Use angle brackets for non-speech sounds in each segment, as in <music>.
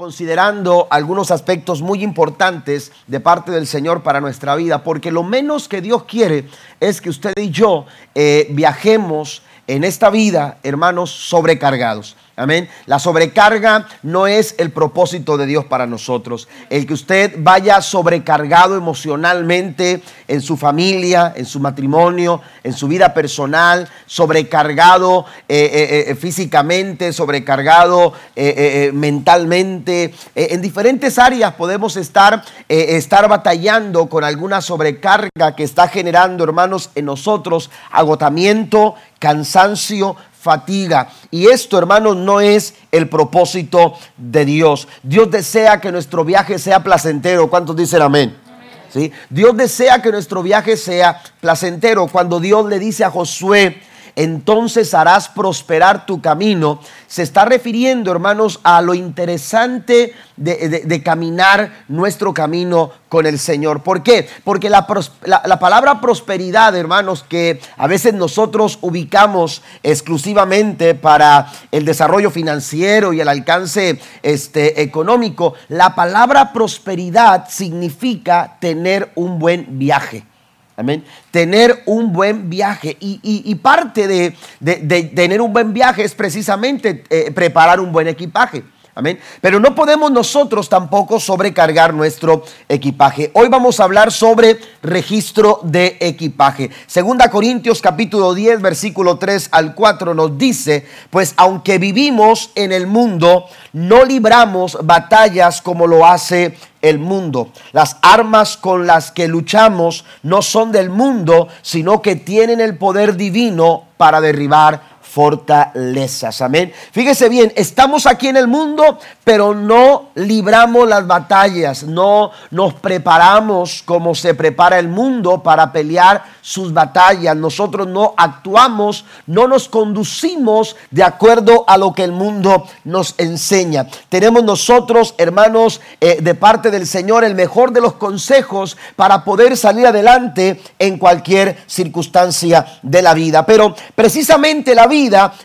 considerando algunos aspectos muy importantes de parte del Señor para nuestra vida, porque lo menos que Dios quiere es que usted y yo eh, viajemos en esta vida, hermanos, sobrecargados. Amén. La sobrecarga no es el propósito de Dios para nosotros. El que usted vaya sobrecargado emocionalmente en su familia, en su matrimonio, en su vida personal, sobrecargado eh, eh, eh, físicamente, sobrecargado mentalmente. en diferentes áreas podemos estar, estar batallando con alguna sobrecarga que está generando, hermanos, en nosotros agotamiento, cansancio, fatiga. Y esto, hermanos, no es el propósito de Dios. Dios desea que nuestro viaje sea placentero. ¿Cuántos dicen amén? ¿Sí? Dios desea que nuestro viaje sea placentero. Cuando Dios le dice a Josué, entonces harás prosperar tu camino. Se está refiriendo, hermanos, a lo interesante de, caminar nuestro camino con el Señor. ¿Por qué? Porque la, palabra prosperidad, hermanos, que a veces nosotros ubicamos exclusivamente para el desarrollo financiero y el alcance este, económico, la palabra prosperidad significa tener un buen viaje. Tener un buen viaje. Y, parte de, tener un buen viaje es precisamente eh, preparar un buen equipaje. Amén. Pero no podemos nosotros tampoco sobrecargar nuestro equipaje. Hoy vamos a hablar sobre registro de equipaje. Segunda Corintios capítulo 10 versículo 3 al 4 nos dice, pues aunque vivimos en el mundo, no libramos batallas como lo hace el mundo. Las armas con las que luchamos no son del mundo, sino que tienen el poder divino para derribar fortalezas. Amén. Fíjese bien, estamos aquí en el mundo, pero no libramos las batallas, no nos preparamos como se prepara el mundo para pelear sus batallas. Nosotros no actuamos, no nos conducimos de acuerdo a lo que el mundo nos enseña. Tenemos nosotros, hermanos, eh, de parte del Señor, el mejor de los consejos para poder salir adelante en cualquier circunstancia de la vida. Pero precisamente la vida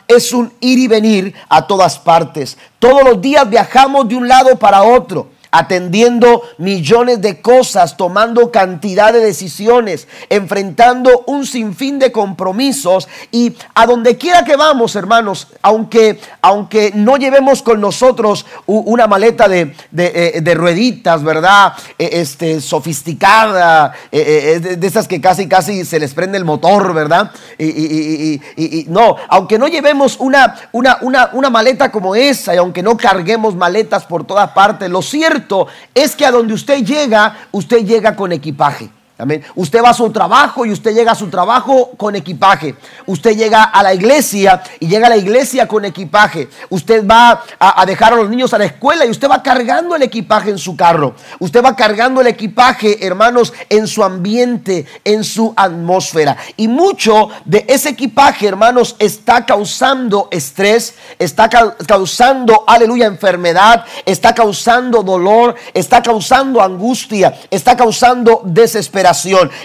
es un ir y venir a todas partes. Todos los días viajamos de un lado para otro atendiendo millones de cosas, tomando cantidad de decisiones, enfrentando un sinfín de compromisos y a donde quiera que vamos, hermanos, aunque, aunque no llevemos con nosotros una maleta de, eh, rueditas, ¿verdad? E, este, sofisticada, e, e, de esas que casi, casi se les prende el motor, ¿verdad? Y, no, aunque no llevemos una, una, una, una maleta como esa y aunque no carguemos maletas por todas partes, lo cierto es que a donde usted llega, usted llega con equipaje. Amén. Usted va a su trabajo y usted llega a su trabajo con equipaje. Usted llega a la iglesia y llega a la iglesia con equipaje. Usted va a, dejar a los niños a la escuela y usted va cargando el equipaje en su carro. Usted va cargando el equipaje, hermanos, en su ambiente, en su atmósfera. Y mucho de ese equipaje, hermanos, está causando estrés, está causando, aleluya, enfermedad, está causando dolor, está causando angustia, está causando desesperación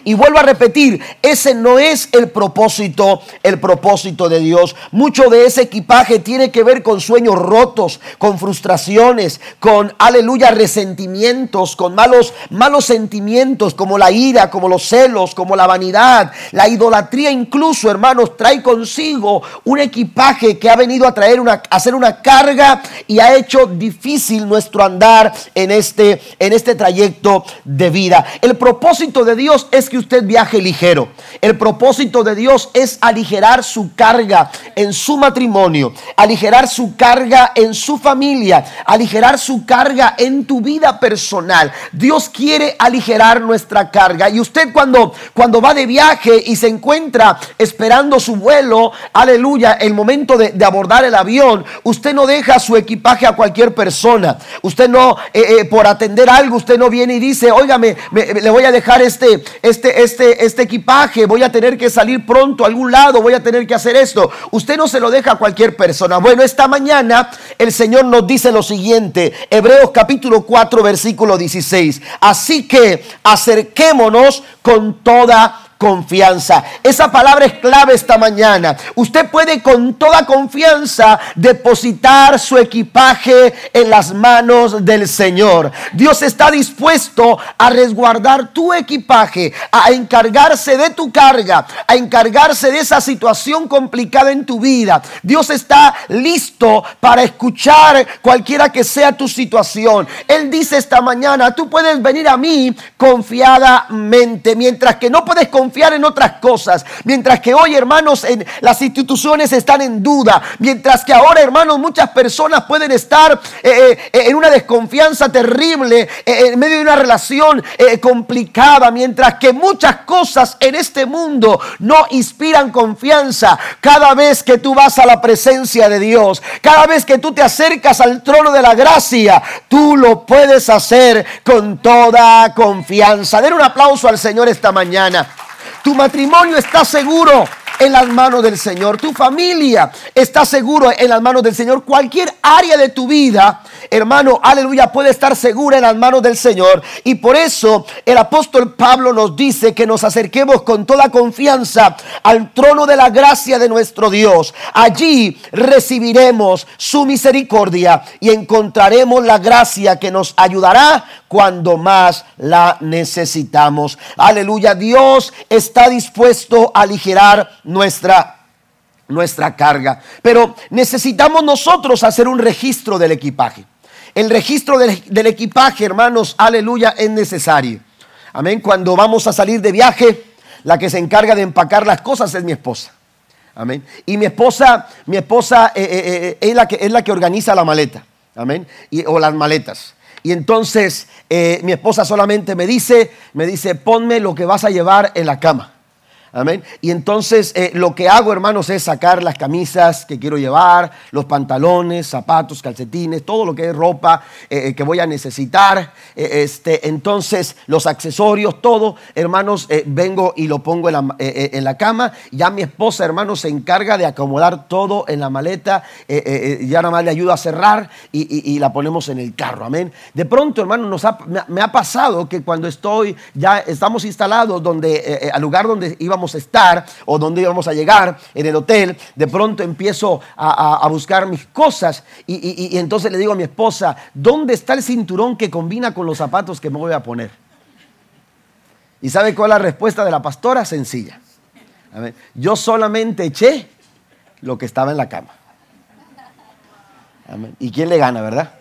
y vuelvo a repetir, ese no es el propósito, el propósito de Dios. Mucho de ese equipaje tiene que ver con sueños rotos, con frustraciones, con aleluya resentimientos, con malos malos sentimientos como la ira, como los celos, como la vanidad, la idolatría incluso, hermanos, trae consigo un equipaje que ha venido a traer una a hacer una carga y ha hecho difícil nuestro andar en este en este trayecto de vida. El propósito de Dios es que usted viaje ligero. El propósito de Dios es aligerar su carga en su matrimonio, aligerar su carga en su familia, aligerar su carga en tu vida personal. Dios quiere aligerar nuestra carga. Y usted cuando, cuando va de viaje y se encuentra esperando su vuelo, aleluya, el momento de, abordar el avión, usted no deja su equipaje a cualquier persona. Usted no, eh, eh, por atender algo, usted no viene y dice, óigame, le voy a dejar este este, este, este, este equipaje, voy a tener que salir pronto a algún lado, voy a tener que hacer esto. Usted no se lo deja a cualquier persona. Bueno, esta mañana el Señor nos dice lo siguiente, Hebreos capítulo 4, versículo 16. Así que acerquémonos con toda confianza. Esa palabra es clave esta mañana. Usted puede con toda confianza depositar su equipaje en las manos del Señor. Dios está dispuesto a resguardar tu equipaje, a encargarse de tu carga, a encargarse de esa situación complicada en tu vida. Dios está listo para escuchar cualquiera que sea tu situación. Él dice esta mañana, tú puedes venir a mí confiadamente, mientras que no puedes confiar en otras cosas, mientras que hoy, hermanos, las instituciones están en duda, mientras que ahora, hermanos, muchas personas pueden estar eh, eh, en una desconfianza terrible, eh, en medio de una relación complicada, mientras que muchas cosas en este mundo no inspiran confianza. Cada vez que tú vas a la presencia de Dios, cada vez que tú te acercas al trono de la gracia, tú lo puedes hacer con toda confianza. Den un aplauso al Señor esta mañana. Tu matrimonio está seguro en las manos del Señor. Tu familia está seguro en las manos del Señor. Cualquier área de tu vida, hermano, aleluya, puede estar segura en las manos del Señor. Y por eso el apóstol Pablo nos dice que nos acerquemos con toda confianza al trono de la gracia de nuestro Dios. Allí recibiremos su misericordia y encontraremos la gracia que nos ayudará cuando más la necesitamos. Aleluya, Dios está dispuesto a aligerar nuestra nuestra carga. Pero necesitamos nosotros hacer un registro del equipaje. El registro del, equipaje, hermanos, aleluya, es necesario. Amén. Cuando vamos a salir de viaje, la que se encarga de empacar las cosas es mi esposa. Amén. Y mi esposa, mi esposa eh, eh, eh, es, la que, es la que organiza la maleta. Amén. Y, o las maletas. Y entonces eh, mi esposa solamente me dice, me dice, ponme lo que vas a llevar en la cama. Amén. Y entonces eh, lo que hago, hermanos, es sacar las camisas que quiero llevar, los pantalones, zapatos, calcetines, todo lo que es ropa eh, que voy a necesitar. este, entonces los accesorios, todo, hermanos, vengo y lo pongo en la, cama. Ya mi esposa, hermanos, se encarga de acomodar todo en la maleta. ya nada más le ayuda a cerrar y, la ponemos en el carro. Amén. De pronto, hermanos, nos me, ha pasado que cuando estoy, ya estamos instalados donde, al lugar donde íbamos a estar o dónde íbamos a llegar en el hotel, de pronto empiezo a, buscar mis cosas y, entonces le digo a mi esposa, ¿dónde está el cinturón que combina con los zapatos que me voy a poner? ¿Y sabe cuál es la respuesta de la pastora? Sencilla. Yo solamente eché lo que estaba en la cama. ¿Y quién le gana, verdad?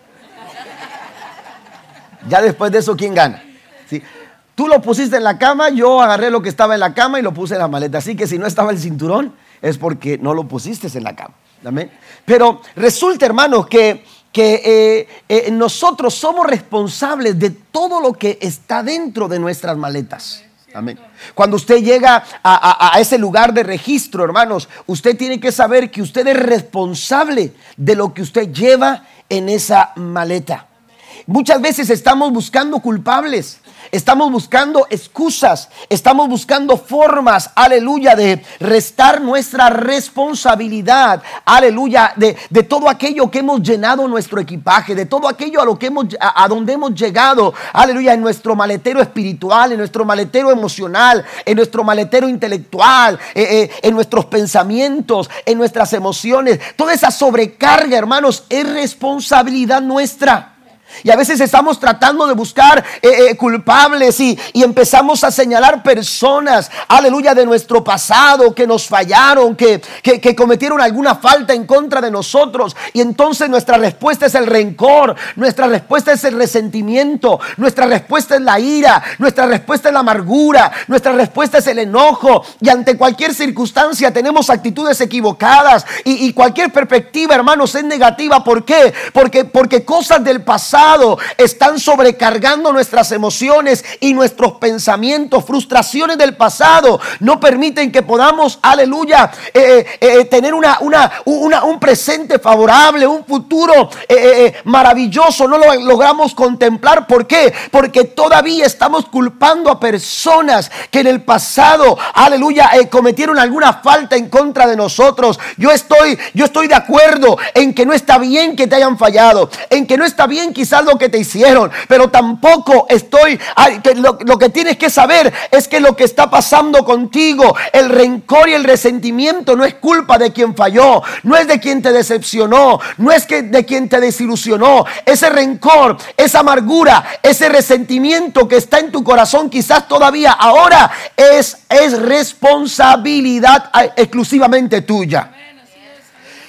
Ya después de eso, ¿quién gana? ¿Sí? Tú lo pusiste en la cama, yo agarré lo que estaba en la cama y lo puse en la maleta. Así que si no estaba el cinturón, es porque no lo pusiste en la cama. ¿Amén? Pero resulta, hermanos, que, que eh, eh, nosotros somos responsables de todo lo que está dentro de nuestras maletas. Amén. Cuando usted llega a, a, ese lugar de registro, hermanos, usted tiene que saber que usted es responsable de lo que usted lleva en esa maleta. Muchas veces estamos buscando culpables. Estamos buscando excusas, estamos buscando formas, aleluya, de restar nuestra responsabilidad, aleluya, de, todo aquello que hemos llenado nuestro equipaje, de todo aquello a lo que hemos, a, donde hemos llegado, aleluya, en nuestro maletero espiritual, en nuestro maletero emocional, en nuestro maletero intelectual, eh, eh, en nuestros pensamientos, en nuestras emociones. Toda esa sobrecarga, hermanos, es responsabilidad nuestra. Y a veces estamos tratando de buscar eh, eh, culpables y, empezamos a señalar personas, aleluya, de nuestro pasado que nos fallaron, que, que, cometieron alguna falta en contra de nosotros. Y entonces nuestra respuesta es el rencor, nuestra respuesta es el resentimiento, nuestra respuesta es la ira, nuestra respuesta es la amargura, nuestra respuesta es el enojo. Y ante cualquier circunstancia tenemos actitudes equivocadas y, y cualquier perspectiva, hermanos, es negativa. ¿Por qué? Porque, porque cosas del pasado están sobrecargando nuestras emociones y nuestros pensamientos. Frustraciones del pasado no permiten que podamos, aleluya, eh, eh, eh, tener una, una, un presente favorable, un futuro maravilloso. No lo logramos contemplar. ¿Por qué? Porque todavía estamos culpando a personas que en el pasado, aleluya, cometieron alguna falta en contra de nosotros. Yo estoy, yo estoy de acuerdo en que no está bien que te hayan fallado, en que no está bien que quizás lo que te hicieron, pero tampoco estoy, lo, lo que tienes que saber es que lo que está pasando contigo, el rencor y el resentimiento no es culpa de quien falló, no es de quien te decepcionó, no es que de quien te desilusionó. Ese rencor, esa amargura, ese resentimiento que está en tu corazón quizás todavía ahora es, es responsabilidad exclusivamente tuya.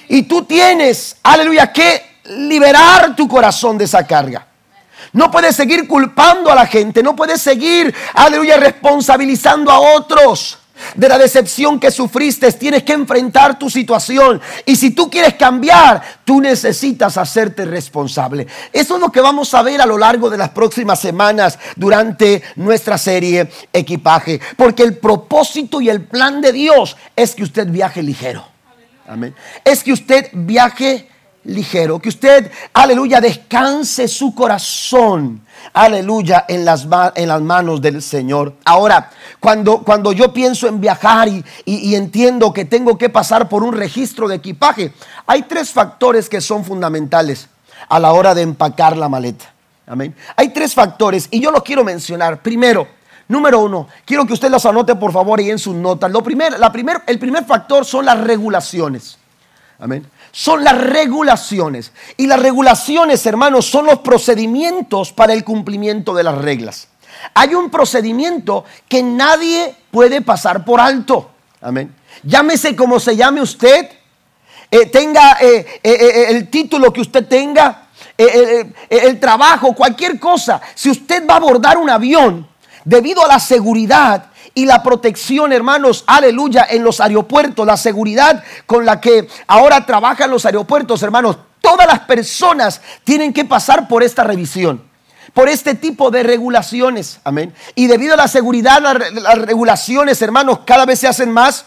Y tú tienes, aleluya, que liberar tu corazón de esa carga. No puedes seguir culpando a la gente, no puedes seguir, aleluya, responsabilizando a otros de la decepción que sufriste. Tienes que enfrentar tu situación. Y si tú quieres cambiar, tú necesitas hacerte responsable. Eso es lo que vamos a ver a lo largo de las próximas semanas durante nuestra serie Equipaje. Porque el propósito y el plan de Dios es que usted viaje ligero. Amén. Es que usted viaje ligero, que usted, aleluya, descanse su corazón, aleluya, en las, en las manos del Señor. Ahora, cuando, cuando yo pienso en viajar y, y entiendo que tengo que pasar por un registro de equipaje, hay tres factores que son fundamentales a la hora de empacar la maleta. Amén. Hay tres factores y yo los quiero mencionar. Primero, Número uno, quiero que usted los anote por favor y en sus notas. Lo primer, la primer, el primer factor son las regulaciones. Amén. Son las regulaciones. Y las regulaciones, hermanos, son los procedimientos para el cumplimiento de las reglas. Hay un procedimiento que nadie puede pasar por alto. Amén. Llámese como se llame usted, eh, tenga eh, eh, el título que usted tenga, el trabajo, cualquier cosa. Si usted va a abordar un avión, debido a la seguridad y la protección, hermanos, aleluya, en los aeropuertos, la seguridad con la que ahora trabajan los aeropuertos, hermanos, todas las personas tienen que pasar por esta revisión por este tipo de regulaciones. Amén. Y debido a la seguridad, las, regulaciones, hermanos, cada vez se hacen más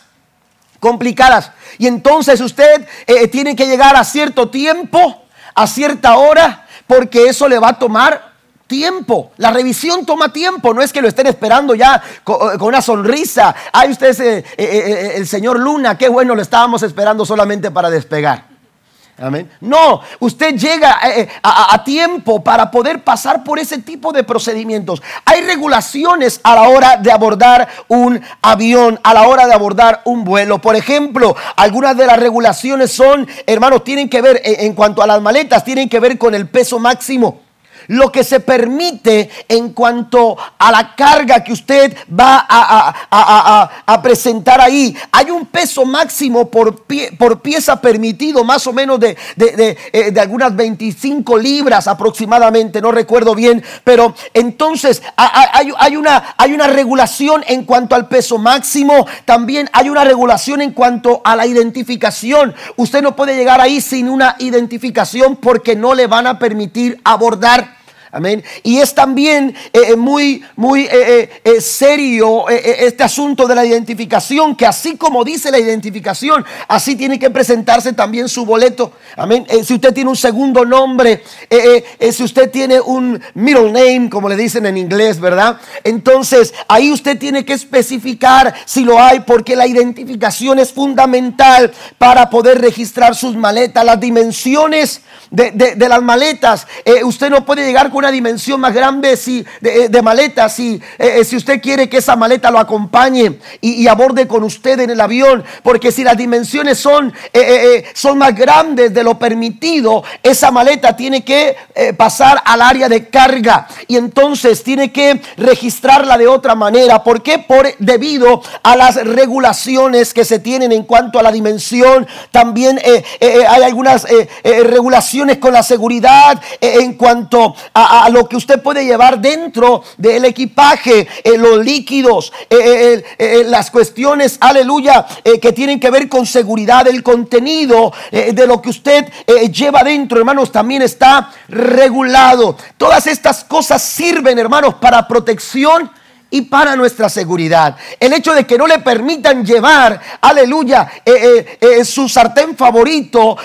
complicadas. Y entonces usted eh, tiene que llegar a cierto tiempo, a cierta hora, porque eso le va a tomar tiempo. La revisión toma tiempo. No es que lo estén esperando ya con, una sonrisa. Ay, usted es eh, eh, eh, el señor Luna. Qué bueno, lo estábamos esperando solamente para despegar. Amén. No, usted llega a, tiempo para poder pasar por ese tipo de procedimientos. Hay regulaciones a la hora de abordar un avión, a la hora de abordar un vuelo. Por ejemplo, algunas de las regulaciones son, hermanos, tienen que ver en cuanto a las maletas, tienen que ver con el peso máximo lo que se permite en cuanto a la carga que usted va a, presentar ahí. Hay un peso máximo por, por pieza permitido, más o menos de, eh, de, algunas 25 libras aproximadamente, no recuerdo bien, pero entonces hay, hay, una, hay una regulación en cuanto al peso máximo, también hay una regulación en cuanto a la identificación. Usted no puede llegar ahí sin una identificación porque no le van a permitir abordar. Amén. Y es también eh, eh, muy, muy eh, serio este asunto de la identificación, que así como dice la identificación, así tiene que presentarse también su boleto. Amén. si usted tiene un segundo nombre, si usted tiene un middle name, como le dicen en inglés, ¿verdad? Entonces ahí usted tiene que especificar si lo hay, porque la identificación es fundamental para poder registrar sus maletas, las dimensiones de, las maletas. usted no puede llegar con una dimensión más grande si, de, de maleta, si, eh, eh, si usted quiere que esa maleta lo acompañe y, aborde con usted en el avión, porque si las dimensiones son, eh, son más grandes de lo permitido, esa maleta tiene que pasar al área de carga y entonces tiene que registrarla de otra manera. ¿Por qué? Por, debido a las regulaciones que se tienen en cuanto a la dimensión. También hay algunas regulaciones con la seguridad en cuanto a a, lo que usted puede llevar dentro del equipaje, eh, los líquidos, eh, eh, las cuestiones, aleluya, que tienen que ver con seguridad, el contenido de lo que usted lleva dentro, hermanos, también está regulado. Todas estas cosas sirven, hermanos, para protección y para nuestra seguridad. El hecho de que no le permitan llevar, aleluya, eh, eh, eh, su sartén favorito,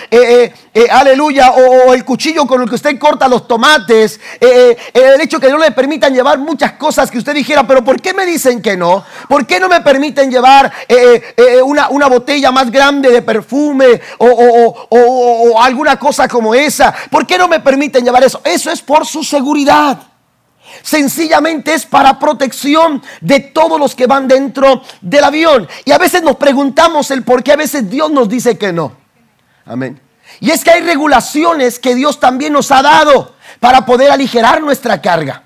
aleluya, o, el cuchillo con el que usted corta los tomates, el hecho de que no le permitan llevar muchas cosas que usted dijera, pero ¿por qué me dicen que no? ¿Por qué no me permiten llevar una, una, botella más grande de perfume o, o alguna cosa como esa? ¿Por qué no me permiten llevar eso? Eso es por su seguridad. Sencillamente es para protección de todos los que van dentro del avión. Y a veces nos preguntamos el por qué a veces Dios nos dice que no. Amén. Y es que hay regulaciones que Dios también nos ha dado para poder aligerar nuestra carga.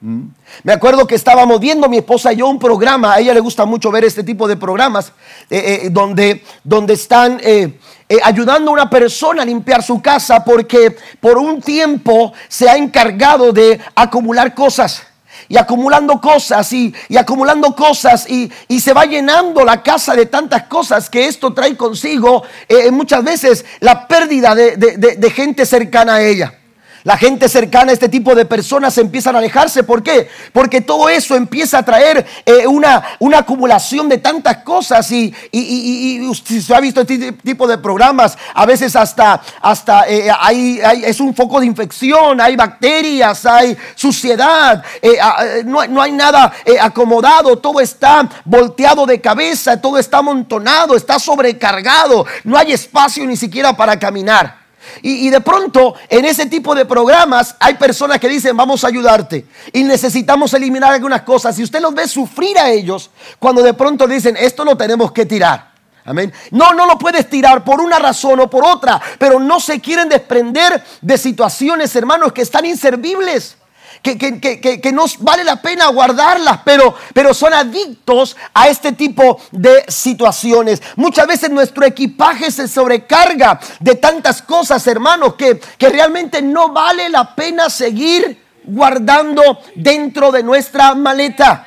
Mm. Me acuerdo que estábamos viendo mi esposa y yo un programa, a ella le gusta mucho ver este tipo de programas, eh, eh, donde, donde están eh, ayudando a una persona a limpiar su casa porque por un tiempo se ha encargado de acumular cosas. Y acumulando cosas y, acumulando cosas y, se va llenando la casa de tantas cosas que esto trae consigo muchas veces la pérdida de gente cercana a ella. La gente cercana a este tipo de personas empiezan a alejarse. ¿Por qué? Porque todo eso empieza a traer eh, una, una, acumulación de tantas cosas. Y, y, y, se ha visto este tipo de programas, a veces hasta, hasta eh, hay, es un foco de infección, hay bacterias, hay suciedad, eh, no, no, hay nada acomodado, todo está volteado de cabeza, todo está amontonado, está sobrecargado, no hay espacio ni siquiera para caminar. Y, de pronto en ese tipo de programas hay personas que dicen vamos a ayudarte y necesitamos eliminar algunas cosas. Y usted los ve sufrir a ellos cuando de pronto dicen esto lo tenemos que tirar. Amén. No, no lo puedes tirar por una razón o por otra, pero no se quieren desprender de situaciones, hermanos, que están inservibles que, que, que, no vale la pena guardarlas, pero, pero son adictos a este tipo de situaciones. Muchas veces nuestro equipaje se sobrecarga de tantas cosas, hermanos, que, que realmente no vale la pena seguir guardando dentro de nuestra maleta.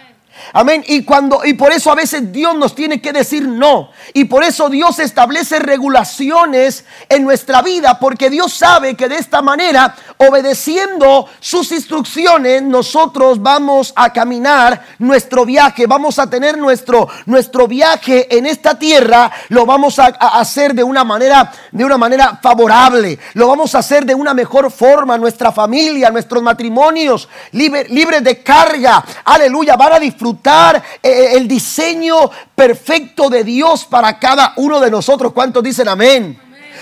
Amén. Y cuando y por eso a veces Dios nos tiene que decir no. Y por eso Dios establece regulaciones en nuestra vida porque Dios sabe que de esta manera, obedeciendo sus instrucciones, nosotros vamos a caminar nuestro viaje, vamos a tener nuestro nuestro viaje en esta tierra, lo vamos a, hacer de una manera de una manera favorable. Lo vamos a hacer de una mejor forma, nuestra familia, nuestros matrimonios libres de carga. Aleluya, van a disfrutar eh, eh, el diseño perfecto de Dios para cada uno de nosotros. ¿Cuántos dicen amén?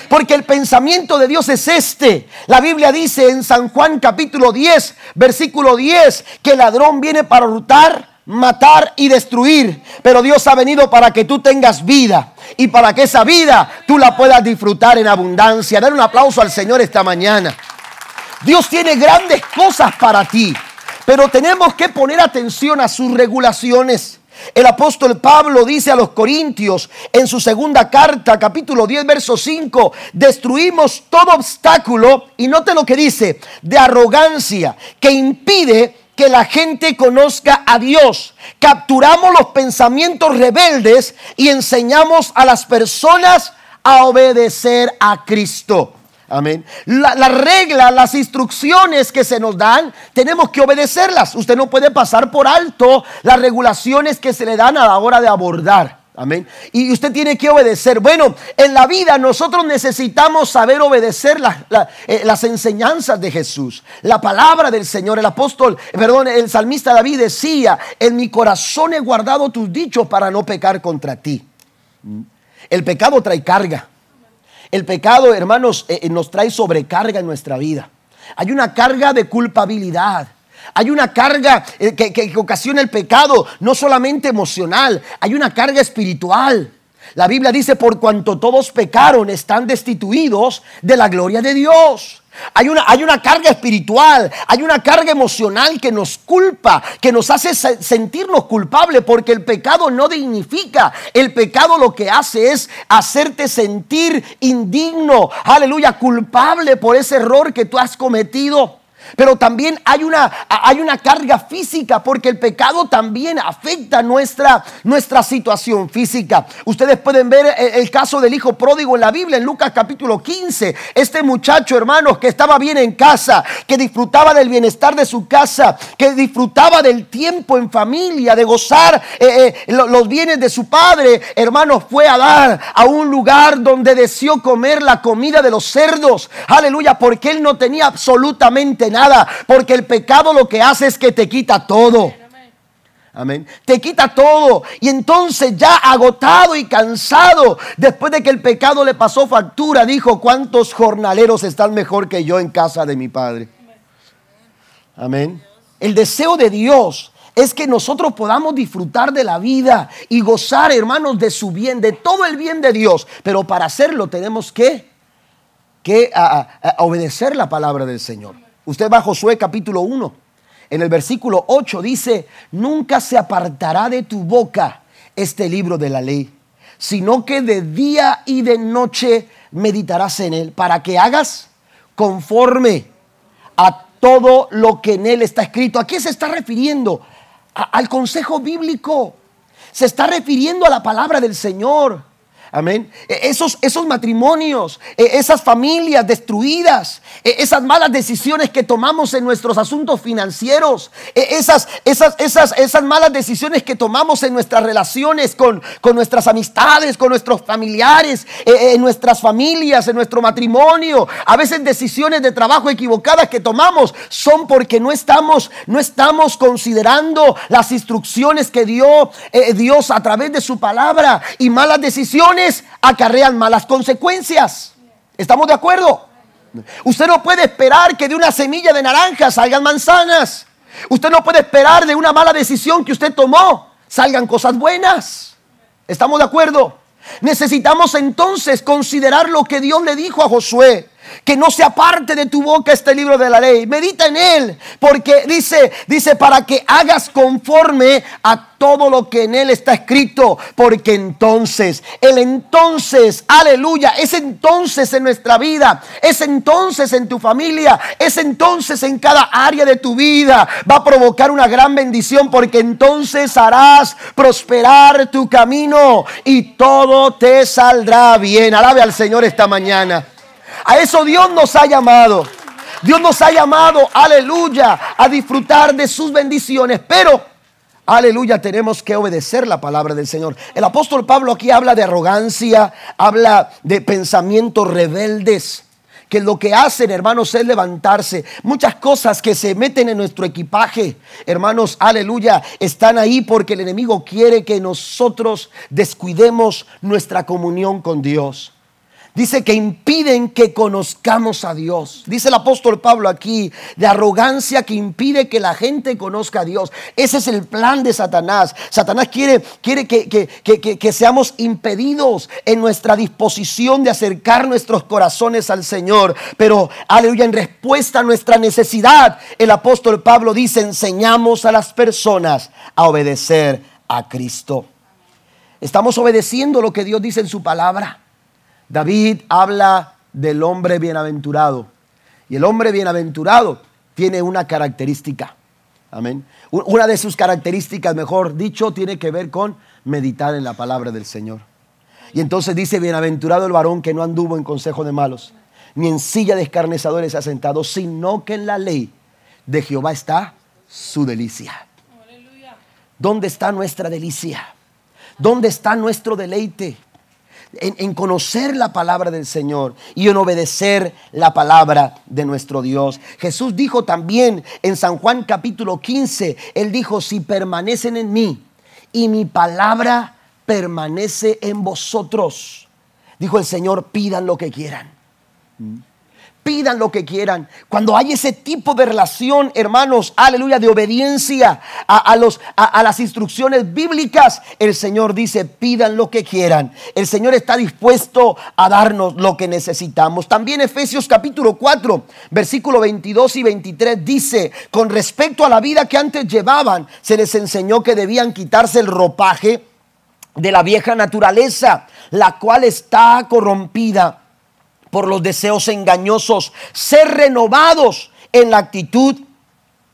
Porque el pensamiento de Dios es este. La Biblia dice en San Juan capítulo 10, versículo 10, que el ladrón viene para hurtar, matar y destruir. Pero Dios ha venido para que tú tengas vida y para que esa vida tú la puedas disfrutar en abundancia. Dar un aplauso al Señor esta mañana. Dios tiene grandes cosas para ti. Pero tenemos que poner atención a sus regulaciones. El apóstol Pablo dice a los Corintios en su segunda carta, capítulo 10, verso 5, destruimos todo obstáculo, y note lo que dice, de arrogancia que impide que la gente conozca a Dios. Capturamos los pensamientos rebeldes y enseñamos a las personas a obedecer a Cristo. Amén. La, la, regla, las instrucciones que se nos dan, tenemos que obedecerlas. Usted no puede pasar por alto las regulaciones que se le dan a la hora de abordar. Amén. Y usted tiene que obedecer. Bueno, en la vida nosotros necesitamos saber obedecer eh, las enseñanzas de Jesús, la palabra del Señor. El apóstol, perdón, el salmista David decía, en mi corazón he guardado tus dichos para no pecar contra ti. El pecado trae carga. El pecado, hermanos, eh, eh, nos trae sobrecarga en nuestra vida. Hay una carga de culpabilidad. Hay una carga eh, que, que, ocasiona el pecado, no solamente emocional, hay una carga espiritual. La Biblia dice, por cuanto todos pecaron, están destituidos de la gloria de Dios. Hay una, hay una carga espiritual, hay una carga emocional que nos culpa, que nos hace sentirnos culpables porque el pecado no dignifica. El pecado lo que hace es hacerte sentir indigno, aleluya, culpable por ese error que tú has cometido. Pero también hay una, hay una carga física porque el pecado también afecta nuestra, nuestra situación física. Ustedes pueden ver el, caso del hijo pródigo en la Biblia, en Lucas capítulo 15. Este muchacho, hermanos, que estaba bien en casa, que disfrutaba del bienestar de su casa, que disfrutaba del tiempo en familia, de gozar eh, eh, los bienes de su padre, hermanos, fue a dar a un lugar donde deseó comer la comida de los cerdos. Aleluya, porque él no tenía absolutamente nada. Porque el pecado lo que hace es que te quita todo. Amén. Te quita todo. Y entonces ya agotado y cansado, después de que el pecado le pasó factura, dijo, ¿cuántos jornaleros están mejor que yo en casa de mi Padre? Amén. El deseo de Dios es que nosotros podamos disfrutar de la vida y gozar, hermanos, de su bien, de todo el bien de Dios. Pero para hacerlo tenemos que, que obedecer la palabra del Señor. Usted va a Josué capítulo 1. En el versículo 8 dice, nunca se apartará de tu boca este libro de la ley, sino que de día y de noche meditarás en él, para que hagas conforme a todo lo que en él está escrito. ¿A qué se está refiriendo? al consejo bíblico. Se está refiriendo a la palabra del Señor. Amén. E, esos, esos matrimonios, e, esas familias destruidas, e, esas malas decisiones que tomamos en nuestros asuntos financieros, esas, esas, esas, esas malas decisiones que tomamos en nuestras relaciones con, con nuestras amistades, con nuestros familiares, en nuestras familias, en nuestro matrimonio. A veces decisiones de trabajo equivocadas que tomamos son porque no estamos, no estamos considerando las instrucciones que dio Dios a través de su palabra y malas decisiones acarrean malas consecuencias. ¿Estamos de acuerdo? Usted no puede esperar que de una semilla de naranja salgan manzanas. Usted no puede esperar de una mala decisión que usted tomó salgan cosas buenas. ¿Estamos de acuerdo? Necesitamos entonces considerar lo que Dios le dijo a Josué que no se aparte de tu boca este libro de la ley. Medita en él, porque dice, dice para que hagas conforme a todo lo que en él está escrito, porque entonces, el entonces, aleluya, es entonces en nuestra vida, es entonces en tu familia, es entonces en cada área de tu vida, va a provocar una gran bendición, porque entonces harás prosperar tu camino y todo te saldrá bien. Alabe al Señor esta mañana. A eso Dios nos ha llamado. Dios nos ha llamado, aleluya, a disfrutar de sus bendiciones. Pero, aleluya, tenemos que obedecer la palabra del Señor. El apóstol Pablo aquí habla de arrogancia, habla de pensamientos rebeldes que lo que hacen, hermanos, es levantarse. Muchas cosas que se meten en nuestro equipaje, hermanos, aleluya, están ahí porque el enemigo quiere que nosotros descuidemos nuestra comunión con Dios. Dice que impiden que conozcamos a Dios. Dice el apóstol Pablo aquí, de arrogancia que impide que la gente conozca a Dios. Ese es el plan de Satanás. Satanás quiere, quiere que, que, seamos impedidos en nuestra disposición de acercar nuestros corazones al Señor. Pero, aleluya, en respuesta a nuestra necesidad, el apóstol Pablo dice, enseñamos a las personas a obedecer a Cristo. Estamos obedeciendo lo que Dios dice en su palabra. David habla del hombre bienaventurado. Y el hombre bienaventurado tiene una característica. Amén. Una de sus características, mejor dicho, tiene que ver con meditar en la palabra del Señor. Y entonces dice, bienaventurado el varón que no anduvo en consejo de malos, ni en silla de escarnezadores ha sentado, sino que en la ley de Jehová está su delicia. ¿Dónde está nuestra delicia? ¿Dónde está nuestro deleite? En, conocer la palabra del Señor y en obedecer la palabra de nuestro Dios. Jesús dijo también en San Juan capítulo 15, Él dijo, si permanecen en mí y mi palabra permanece en vosotros, dijo el Señor, pidan lo que quieran pidan lo que quieran. Cuando hay ese tipo de relación, hermanos, aleluya, de obediencia a, los, a, las instrucciones bíblicas, el Señor dice, pidan lo que quieran. El Señor está dispuesto a darnos lo que necesitamos. También Efesios capítulo 4, versículo 22 y 23 dice, con respecto a la vida que antes llevaban, se les enseñó que debían quitarse el ropaje de la vieja naturaleza, la cual está corrompida por los deseos engañosos, ser renovados en la actitud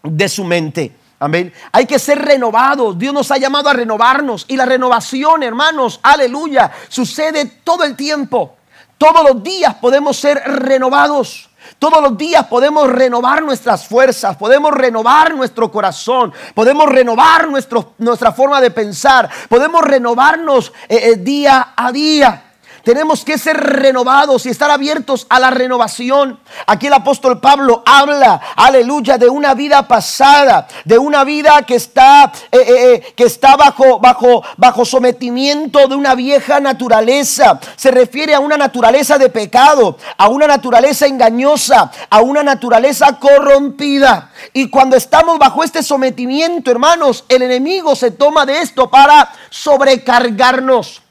de su mente. Amén. Hay que ser renovados. Dios nos ha llamado a renovarnos. Y la renovación, hermanos, aleluya, sucede todo el tiempo. Todos los días podemos ser renovados. Todos los días podemos renovar nuestras fuerzas, podemos renovar nuestro corazón, podemos renovar nuestra forma de pensar, podemos renovarnos eh, eh, día a día. Tenemos que ser renovados y estar abiertos a la renovación. Aquí el apóstol Pablo habla, aleluya, de una vida pasada, de una vida que está, eh, eh, eh, que está bajo, bajo, bajo sometimiento de una vieja naturaleza. Se refiere a una naturaleza de pecado, a una naturaleza engañosa, a una naturaleza corrompida. Y cuando estamos bajo este sometimiento, hermanos, el enemigo se toma de esto para sobrecargarnos.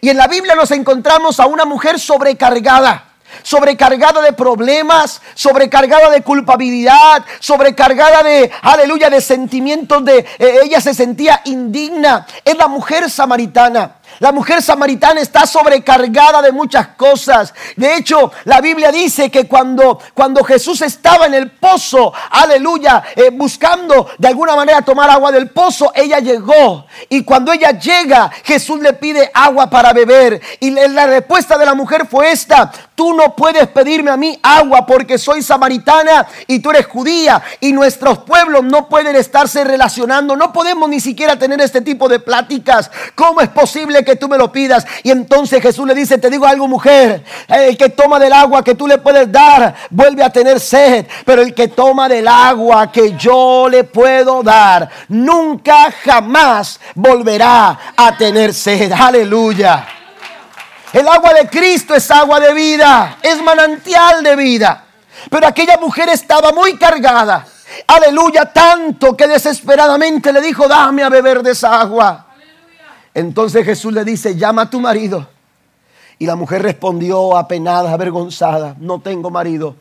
Y en la Biblia nos encontramos a una mujer sobrecargada sobrecargada de problemas, sobrecargada de culpabilidad, sobrecargada de, aleluya, de sentimientos de, eh, ella se sentía indigna. Es la mujer samaritana. La mujer samaritana está sobrecargada de muchas cosas. De hecho, la Biblia dice que cuando, cuando Jesús estaba en el pozo, aleluya, eh, buscando de alguna manera tomar agua del pozo, ella llegó. Y cuando ella llega, Jesús le pide agua para beber. Y la respuesta de la mujer fue esta, tú no puedes pedirme a mí agua porque soy samaritana y tú eres judía. Y nuestros pueblos no pueden estarse relacionando. No podemos ni siquiera tener este tipo de pláticas. ¿Cómo es posible que tú me lo pidas. Y entonces Jesús le dice, te digo algo mujer, el que toma del agua que tú le puedes dar, vuelve a tener sed. Pero el que toma del agua que yo le puedo dar, nunca jamás volverá a tener sed. Aleluya. El agua de Cristo es agua de vida, es manantial de vida. Pero aquella mujer estaba muy cargada. Aleluya, tanto que desesperadamente le dijo, dame a beber de esa agua. Entonces Jesús le dice, llama a tu marido. Y la mujer respondió apenada, avergonzada, no tengo marido.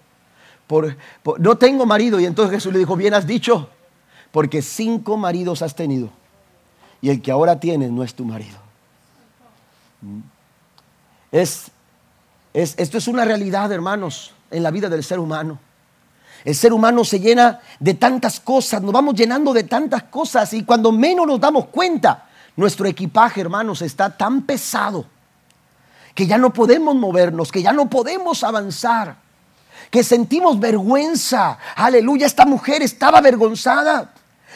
no tengo marido. Y entonces Jesús le dijo, bien has dicho, porque cinco maridos has tenido. Y el que ahora tienes no es tu marido. Mm. Es, es, esto es una realidad, hermanos, en la vida del ser humano. El ser humano se llena de tantas cosas, nos vamos llenando de tantas cosas y cuando menos nos damos cuenta, nuestro equipaje, hermanos, está tan pesado que ya no podemos movernos, que ya no podemos avanzar, que sentimos vergüenza. Aleluya, esta mujer estaba avergonzada.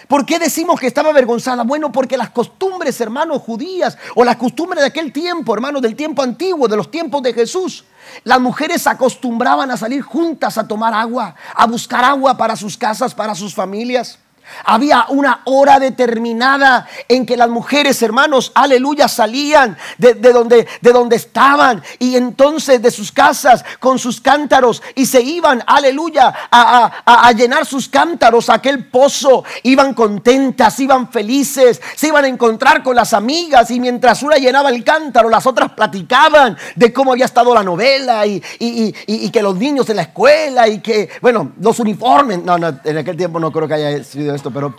¿Por qué decimos que estaba avergonzada? Bueno, porque las costumbres, hermanos, judías, o las costumbres de aquel tiempo, hermanos, del tiempo antiguo, de los tiempos de Jesús, las mujeres acostumbraban a salir juntas a tomar agua, a buscar agua para sus casas, para sus familias. Había una hora determinada en que las mujeres, hermanos, aleluya, salían de, donde, de donde estaban y entonces de sus casas con sus cántaros y se iban, aleluya, a, llenar sus cántaros aquel pozo. Iban contentas, iban felices, se iban a encontrar con las amigas y mientras una llenaba el cántaro, las otras platicaban de cómo había estado la novela y, y que los niños en la escuela y que, bueno, los uniformes. No, no, en aquel tiempo no creo que haya sido esto, pero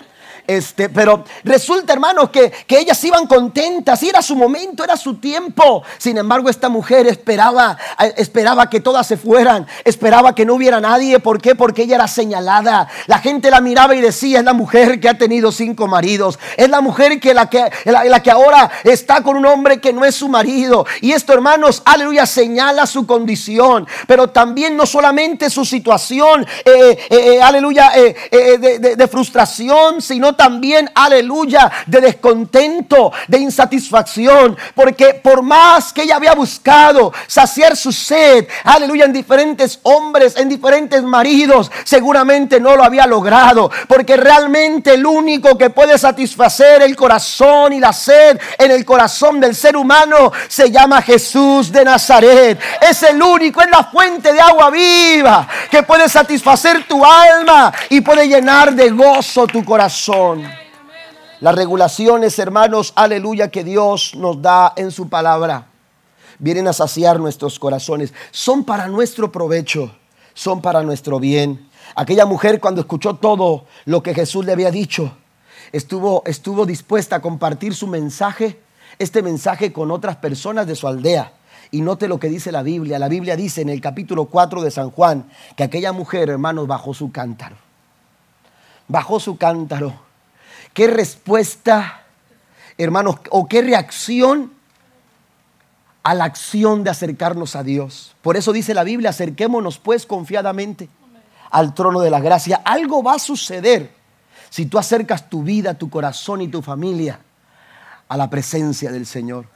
este, pero resulta, hermanos, que, que ellas iban contentas, y era su momento, era su tiempo. Sin embargo, esta mujer esperaba, esperaba que todas se fueran, esperaba que no hubiera nadie. ¿Por qué? Porque ella era señalada. La gente la miraba y decía, es la mujer que ha tenido cinco maridos, es la mujer que la que, la, que ahora está con un hombre que no es su marido. Y esto, hermanos, aleluya, señala su condición, pero también no solamente su situación, eh, eh, eh, aleluya, de, de frustración, sino también, aleluya, de descontento, de insatisfacción, porque por más que ella había buscado saciar su sed, aleluya, en diferentes hombres, en diferentes maridos, seguramente no lo había logrado, porque realmente el único que puede satisfacer el corazón y la sed en el corazón del ser humano se llama Jesús de Nazaret. Es el único, es la fuente de agua viva que puede satisfacer tu alma y puede llenar de gozo tu corazón. Las regulaciones, hermanos, aleluya, que Dios nos da en su palabra, vienen a saciar nuestros corazones. Son para nuestro provecho, son para nuestro bien. Aquella mujer cuando escuchó todo lo que Jesús le había dicho, estuvo, estuvo dispuesta a compartir su mensaje, este mensaje con otras personas de su aldea. Y note lo que dice la Biblia. La Biblia dice en el capítulo 4 de San Juan que aquella mujer, hermanos, bajó su cántaro. Bajó su cántaro. ¿Qué respuesta, hermanos, o qué reacción a la acción de acercarnos a Dios? Por eso dice la Biblia, acerquémonos pues confiadamente al trono de la gracia. Algo va a suceder si tú acercas tu vida, tu corazón y tu familia a la presencia del Señor.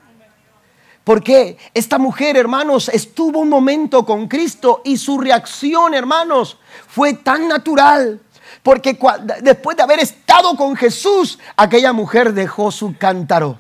Porque esta mujer, hermanos, estuvo un momento con Cristo y su reacción, hermanos, fue tan natural. Porque después de haber estado con Jesús, aquella mujer dejó su cántaro.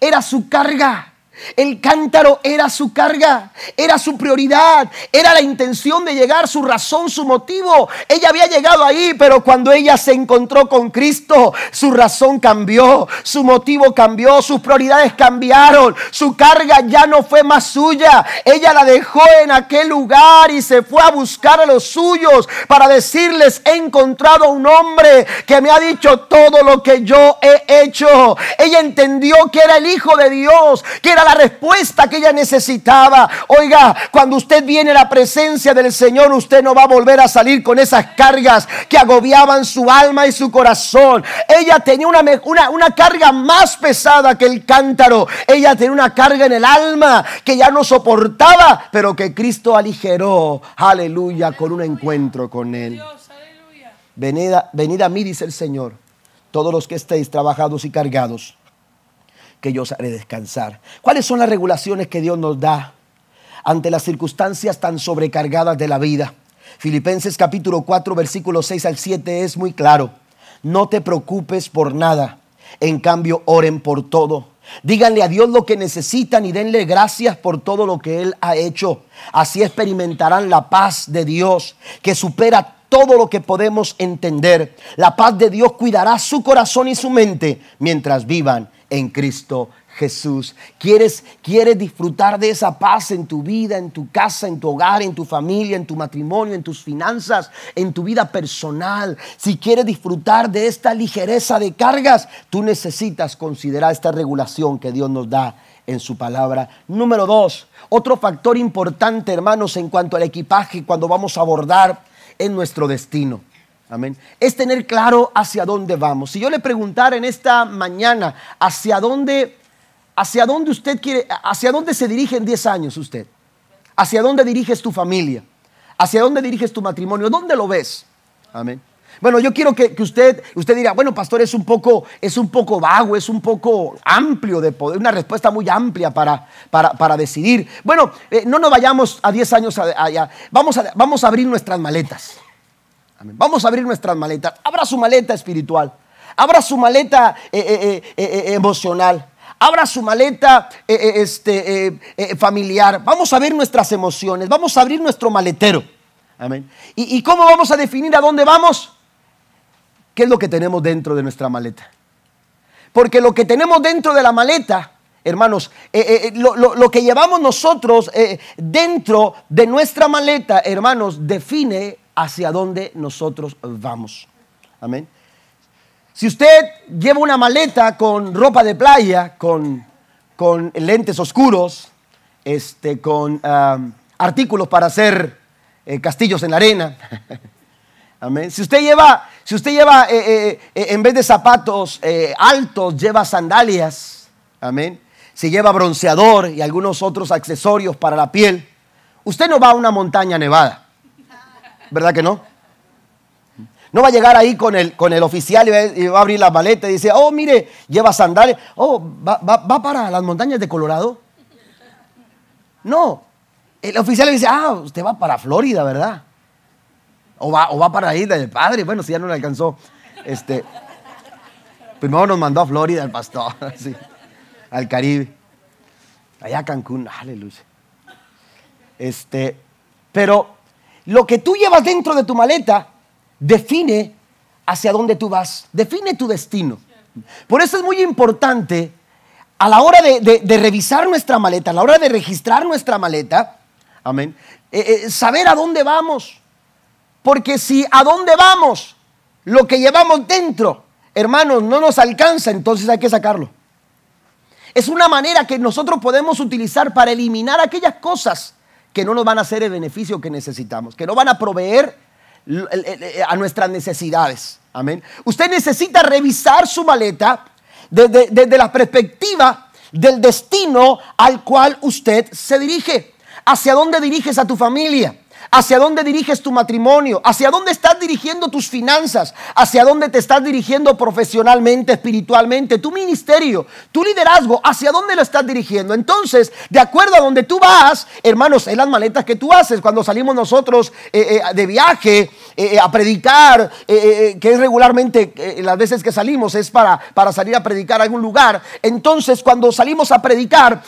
Era su carga. El cántaro era su carga, era su prioridad, era la intención de llegar, su razón, su motivo. Ella había llegado ahí, pero cuando ella se encontró con Cristo, su razón cambió, su motivo cambió, sus prioridades cambiaron, su carga ya no fue más suya. Ella la dejó en aquel lugar y se fue a buscar a los suyos para decirles, he encontrado un hombre que me ha dicho todo lo que yo he hecho. Ella entendió que era el Hijo de Dios, que era la respuesta que ella necesitaba. Oiga, cuando usted viene a la presencia del Señor, usted no va a volver a salir con esas cargas que agobiaban su alma y su corazón. Ella tenía una, una, una carga más pesada que el cántaro. Ella tenía una carga en el alma que ya no soportaba, pero que Cristo aligeró. Aleluya, con un encuentro con Él. Venid a, venid a mí, dice el Señor, todos los que estéis trabajados y cargados que yo os haré descansar. ¿Cuáles son las regulaciones que Dios nos da ante las circunstancias tan sobrecargadas de la vida? Filipenses capítulo 4, versículo 6 al 7 es muy claro. No te preocupes por nada, en cambio oren por todo. Díganle a Dios lo que necesitan y denle gracias por todo lo que Él ha hecho. Así experimentarán la paz de Dios que supera todo lo que podemos entender. La paz de Dios cuidará su corazón y su mente mientras vivan en Cristo Jesús. ¿Quieres, ¿Quieres disfrutar de esa paz en tu vida, en tu casa, en tu hogar, en tu familia, en tu matrimonio, en tus finanzas, en tu vida personal? Si quieres disfrutar de esta ligereza de cargas, tú necesitas considerar esta regulación que Dios nos da en su palabra. Número dos, otro factor importante, hermanos, en cuanto al equipaje cuando vamos a abordar en nuestro destino. Amén. Es tener claro hacia dónde vamos. Si yo le preguntara en esta mañana hacia dónde, hacia dónde usted quiere, hacia dónde se dirige en 10 años usted, hacia dónde diriges tu familia, hacia dónde diriges tu matrimonio, ¿dónde lo ves? Amén. Bueno, yo quiero que, usted, usted diga, bueno, pastor, es un poco, es un poco vago, es un poco amplio de poder, una respuesta muy amplia para, para, decidir. Bueno, eh, no nos vayamos a 10 años allá, vamos vamos a abrir nuestras maletas. Vamos a abrir nuestras maletas. Abra su maleta espiritual. Abra su maleta eh, eh, eh, emocional. Abra su maleta este, familiar. Vamos a ver nuestras emociones. Vamos a abrir nuestro maletero. Amén. ¿Y, cómo vamos a definir a dónde vamos? ¿Qué es lo que tenemos dentro de nuestra maleta? Porque lo que tenemos dentro de la maleta, hermanos, lo, que llevamos nosotros dentro de nuestra maleta, hermanos, define hacia dónde nosotros vamos. Amén. Si usted lleva una maleta con ropa de playa, con, con lentes oscuros, este, con artículos para hacer eh, castillos en la arena, <laughs> Amén. Si usted lleva, si usted lleva eh, eh, en vez de zapatos altos, lleva sandalias. Amén. Si lleva bronceador y algunos otros accesorios para la piel, usted no va a una montaña nevada. ¿Verdad que no? No va a llegar ahí con el, con el oficial y va, a abrir la maleta y dice, oh, mire, lleva sandalias. Oh, ¿va, para las montañas de Colorado? No. El oficial le dice, ah, usted va para Florida, ¿verdad? O va, o va para la isla del padre. Bueno, si ya no le alcanzó. Este, primero nos mandó a Florida el pastor, <laughs> al Caribe. Allá a Cancún, aleluya. Este, pero lo que tú llevas dentro de tu maleta define hacia dónde tú vas, define tu destino. Por eso es muy importante a la hora de, revisar nuestra maleta, a la hora de registrar nuestra maleta, amén, eh, eh, saber a dónde vamos. Porque si a dónde vamos, lo que llevamos dentro, hermanos, no nos alcanza, entonces hay que sacarlo. es una manera que nosotros podemos utilizar para eliminar aquellas cosas que no nos van a hacer el beneficio que necesitamos, que no van a proveer a nuestras necesidades. Amén. Usted necesita revisar su maleta desde, desde la perspectiva del destino al cual usted se dirige. ¿Hacia dónde diriges a tu familia? Hacia dónde diriges tu matrimonio, hacia dónde estás dirigiendo tus finanzas, hacia dónde te estás dirigiendo profesionalmente, espiritualmente, tu ministerio, tu liderazgo, hacia dónde lo estás dirigiendo. Entonces, de acuerdo a donde tú vas, hermanos, en las maletas que tú haces cuando salimos nosotros eh, eh, de viaje eh, a predicar, que es regularmente las veces que salimos es para, para salir a predicar a algún lugar. Entonces, cuando salimos a predicar,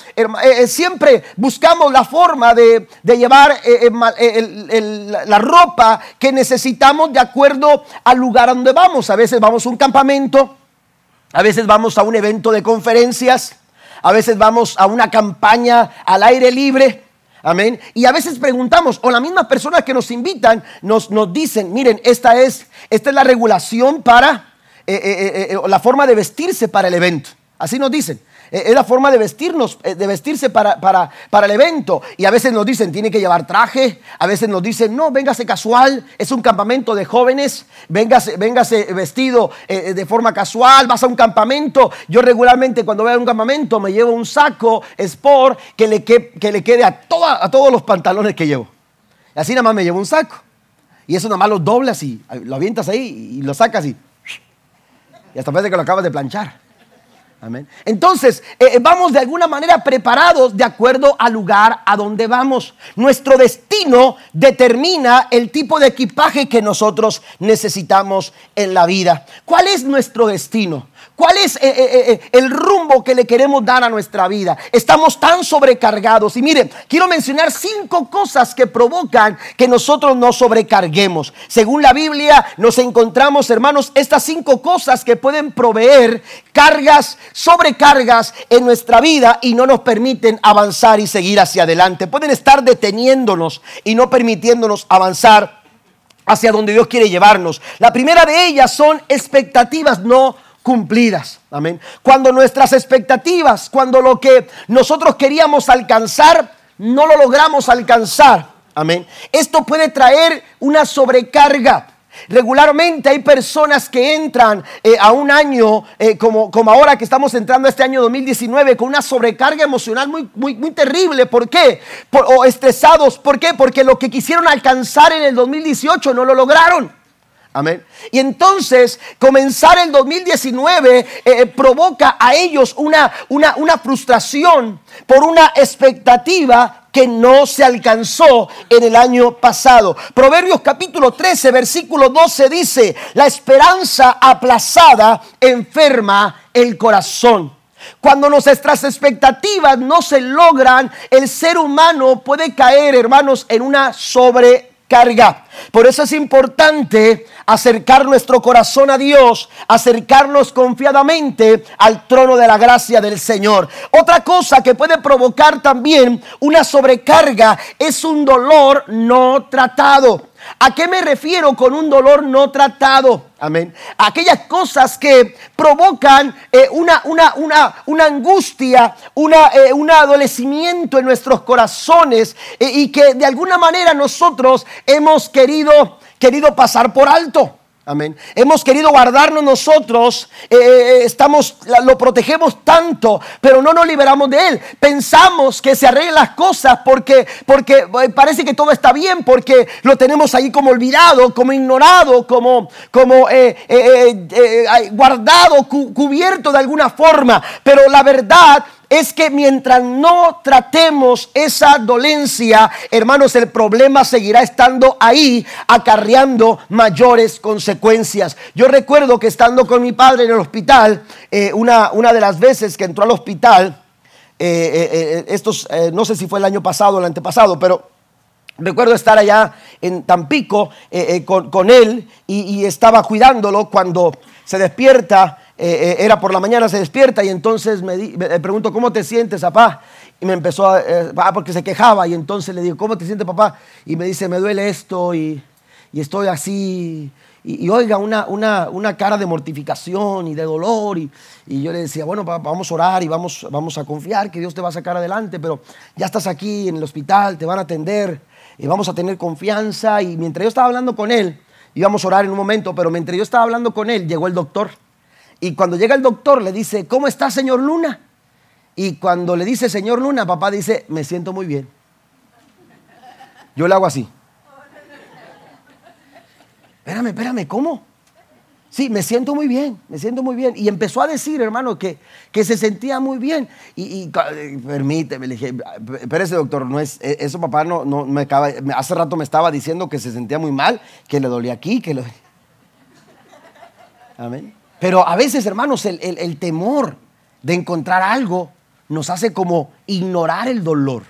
siempre buscamos la forma de, de llevar el la ropa que necesitamos de acuerdo al lugar a donde vamos. A veces vamos a un campamento, a veces vamos a un evento de conferencias, a veces vamos a una campaña al aire libre. Amén. Y a veces preguntamos, o las mismas personas que nos invitan nos, nos dicen, miren, esta es, esta es la regulación para eh, eh, eh, la forma de vestirse para el evento. Así nos dicen. Eh, es la forma de vestirnos, eh, de vestirse para, para, para, el evento. Y a veces nos dicen, tiene que llevar traje. A veces nos dicen, no, véngase casual. Es un campamento de jóvenes. Véngase, véngase vestido eh, de forma casual. Vas a un campamento. Yo regularmente cuando voy a un campamento me llevo un saco sport que le, que, que le quede a, toda, a todos los pantalones que llevo. Y así nada más me llevo un saco. Y eso nada más lo doblas y lo avientas ahí y lo sacas y... Y hasta parece que lo acabas de planchar. Entonces, eh, eh, vamos de alguna manera preparados de acuerdo al lugar a donde vamos. Nuestro destino determina el tipo de equipaje que nosotros necesitamos en la vida. ¿Cuál es nuestro destino? ¿Cuál es eh, eh, eh, el rumbo que le queremos dar a nuestra vida? Estamos tan sobrecargados. Y miren, quiero mencionar cinco cosas que provocan que nosotros nos sobrecarguemos. Según la Biblia, nos encontramos, hermanos, estas cinco cosas que pueden proveer cargas, sobrecargas en nuestra vida y no nos permiten avanzar y seguir hacia adelante. Pueden estar deteniéndonos y no permitiéndonos avanzar hacia donde Dios quiere llevarnos. La primera de ellas son expectativas no cumplidas. Amén. Cuando nuestras expectativas, cuando lo que nosotros queríamos alcanzar, no lo logramos alcanzar. Amén. Esto puede traer una sobrecarga. Regularmente hay personas que entran eh, a un año eh, como, como ahora que estamos entrando a este año 2019 con una sobrecarga emocional muy, muy, muy terrible. ¿Por qué? o estresados. ¿Por qué? Porque lo que quisieron alcanzar en el 2018 no lo lograron. Amén. Y entonces comenzar el 2019 eh, eh, provoca a ellos una, una, una frustración por una expectativa que no se alcanzó en el año pasado. Proverbios capítulo 13, versículo 12 dice, la esperanza aplazada enferma el corazón. Cuando nuestras expectativas no se logran, el ser humano puede caer, hermanos, en una sobre carga. Por eso es importante acercar nuestro corazón a Dios, acercarnos confiadamente al trono de la gracia del Señor. Otra cosa que puede provocar también una sobrecarga es un dolor no tratado. ¿A qué me refiero con un dolor no tratado? Amén. Aquellas cosas que provocan eh, una, una, una, angustia, eh, un adolecimiento en nuestros corazones eh, y que de alguna manera nosotros hemos querido, querido pasar por alto. Amén. Hemos querido guardarnos nosotros, eh, eh, eh, estamos, lo protegemos tanto, pero no nos liberamos de él. Pensamos que se arreglan las cosas porque, porque parece que todo está bien, porque lo tenemos ahí como olvidado, como ignorado, como, como guardado, cubierto de alguna forma. Pero la verdad es que mientras no tratemos esa dolencia, hermanos, el problema seguirá estando ahí, acarreando mayores consecuencias. Yo recuerdo que estando con mi padre en el hospital, eh, una, una, de las veces que entró al hospital, eh, eh, estos, no sé si fue el año pasado o el antepasado, pero recuerdo estar allá en Tampico con, él y, y estaba cuidándolo cuando se despierta eh, eh, era por la mañana, se despierta y entonces me, pregunto, ¿cómo te sientes, papá? Y me empezó a, eh, porque se quejaba y entonces le digo, ¿cómo te sientes, papá? Y me dice, me duele esto y, y estoy así. y, oiga, una, una, una, cara de mortificación y de dolor. Y, y yo le decía, bueno, vamos a orar y vamos, vamos a confiar que Dios te va a sacar adelante, pero ya estás aquí en el hospital, te van a atender y vamos a tener confianza. Y mientras yo estaba hablando con él, íbamos a orar en un momento, pero mientras yo estaba hablando con él, llegó el doctor. Y cuando llega el doctor, le dice, ¿cómo está, señor Luna? Y cuando le dice, señor Luna, papá dice, me siento muy bien. Yo le hago así. Espérame, espérame, ¿cómo? Sí, me siento muy bien, me siento muy bien. Y empezó a decir, hermano, que, que se sentía muy bien. Y, eh, permíteme, le dije, espérese, doctor, no es, e, eso papá no, no me acaba, hace rato me estaba diciendo que se sentía muy mal, que le dolía aquí, que le... <laughs> Amén. Pero a veces, hermanos, el, el temor de encontrar algo nos hace como ignorar el dolor.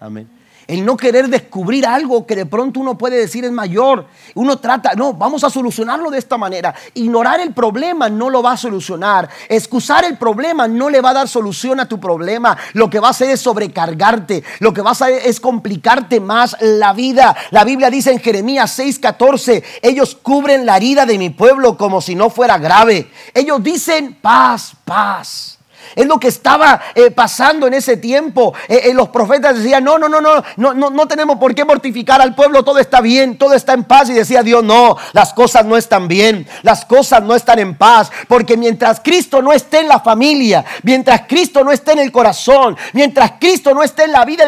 Amén el no querer descubrir algo que de pronto uno puede decir es mayor. Uno trata, no, vamos a solucionarlo de esta manera. Ignorar el problema no lo va a solucionar. Excusar el problema no le va a dar solución a tu problema. Lo que va a hacer es sobrecargarte. Lo que va a hacer es complicarte más la vida. La Biblia dice en Jeremías 6:14, ellos cubren la herida de mi pueblo como si no fuera grave. Ellos dicen paz, paz. Es lo que estaba eh, pasando en ese tiempo. Eh, eh, los profetas decían, no, no, no, no, no, no, no tenemos por qué mortificar al pueblo, todo está bien, todo está en paz. Y decía Dios, no, las cosas no están bien, las cosas no están en paz. Porque mientras Cristo no esté en la familia, mientras Cristo no esté en el corazón, mientras Cristo no esté en la vida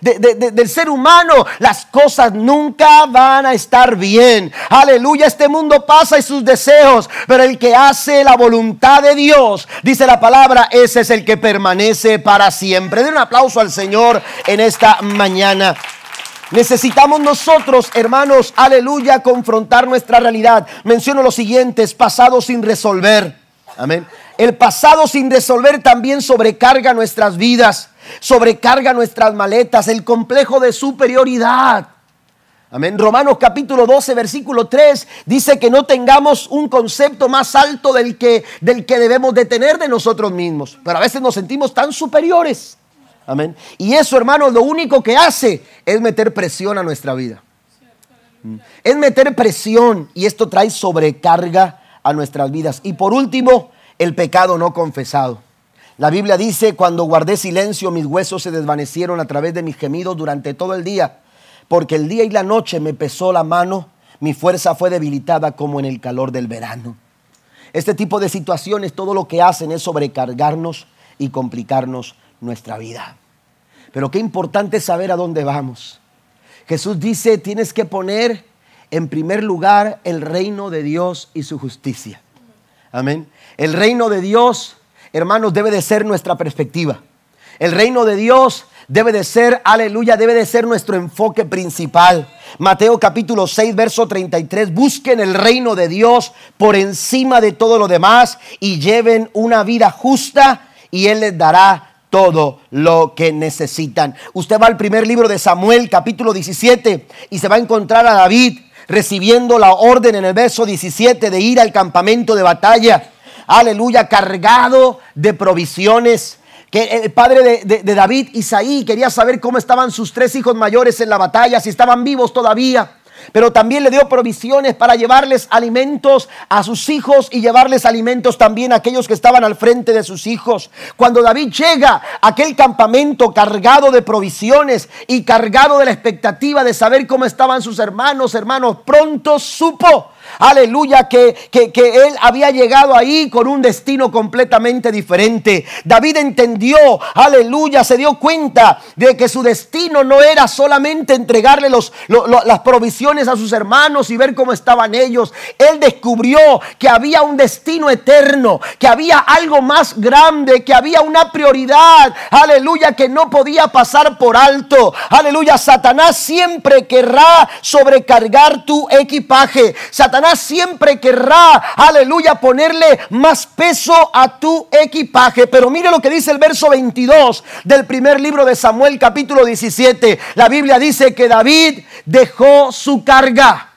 del ser humano, las cosas nunca van a estar bien. Aleluya, este mundo pasa y sus deseos, pero el que hace la voluntad de Dios, dice la palabra, ese es el que permanece para siempre. Den un aplauso al Señor en esta mañana. Necesitamos nosotros, hermanos, aleluya, confrontar nuestra realidad. Menciono los siguientes, pasado sin resolver. Amén. El pasado sin resolver también sobrecarga nuestras vidas, sobrecarga nuestras maletas, el complejo de superioridad. Amén. Romanos capítulo 12, versículo 3 dice que no tengamos un concepto más alto del que, del que debemos de tener de nosotros mismos. Pero a veces nos sentimos tan superiores. Amén. Y eso, hermanos, lo único que hace es meter presión a nuestra vida. Mm. Es meter presión y esto trae sobrecarga a nuestras vidas. Y por último, el pecado no confesado. La Biblia dice, cuando guardé silencio, mis huesos se desvanecieron a través de mis gemidos durante todo el día porque el día y la noche me pesó la mano, mi fuerza fue debilitada como en el calor del verano. Este tipo de situaciones todo lo que hacen es sobrecargarnos y complicarnos nuestra vida. Pero qué importante saber a dónde vamos. Jesús dice, tienes que poner en primer lugar el reino de Dios y su justicia. Amén. El reino de Dios, hermanos, debe de ser nuestra perspectiva. El reino de Dios debe de ser, aleluya, debe de ser nuestro enfoque principal. Mateo capítulo 6, verso 33, busquen el reino de Dios por encima de todo lo demás y lleven una vida justa y Él les dará todo lo que necesitan. Usted va al primer libro de Samuel, capítulo 17, y se va a encontrar a David recibiendo la orden en el verso 17 de ir al campamento de batalla. Aleluya, cargado de provisiones que el padre de, David, Isaí, quería saber cómo estaban sus tres hijos mayores en la batalla, si estaban vivos todavía. Pero también le dio provisiones para llevarles alimentos a sus hijos y llevarles alimentos también a aquellos que estaban al frente de sus hijos. Cuando David llega a aquel campamento cargado de provisiones y cargado de la expectativa de saber cómo estaban sus hermanos, hermanos, pronto supo aleluya, que, que, él había llegado ahí con un destino completamente diferente. David entendió, aleluya, se dio cuenta de que su destino no era solamente entregarle los, las provisiones a sus hermanos y ver cómo estaban ellos. Él descubrió que había un destino eterno, que había algo más grande, que había una prioridad, aleluya, que no podía pasar por alto. Aleluya, Satanás siempre querrá sobrecargar tu equipaje. Satanás siempre querrá, aleluya, ponerle más peso a tu equipaje. Pero mire lo que dice el verso 22 del primer libro de Samuel capítulo 17. La Biblia dice que David dejó su carga.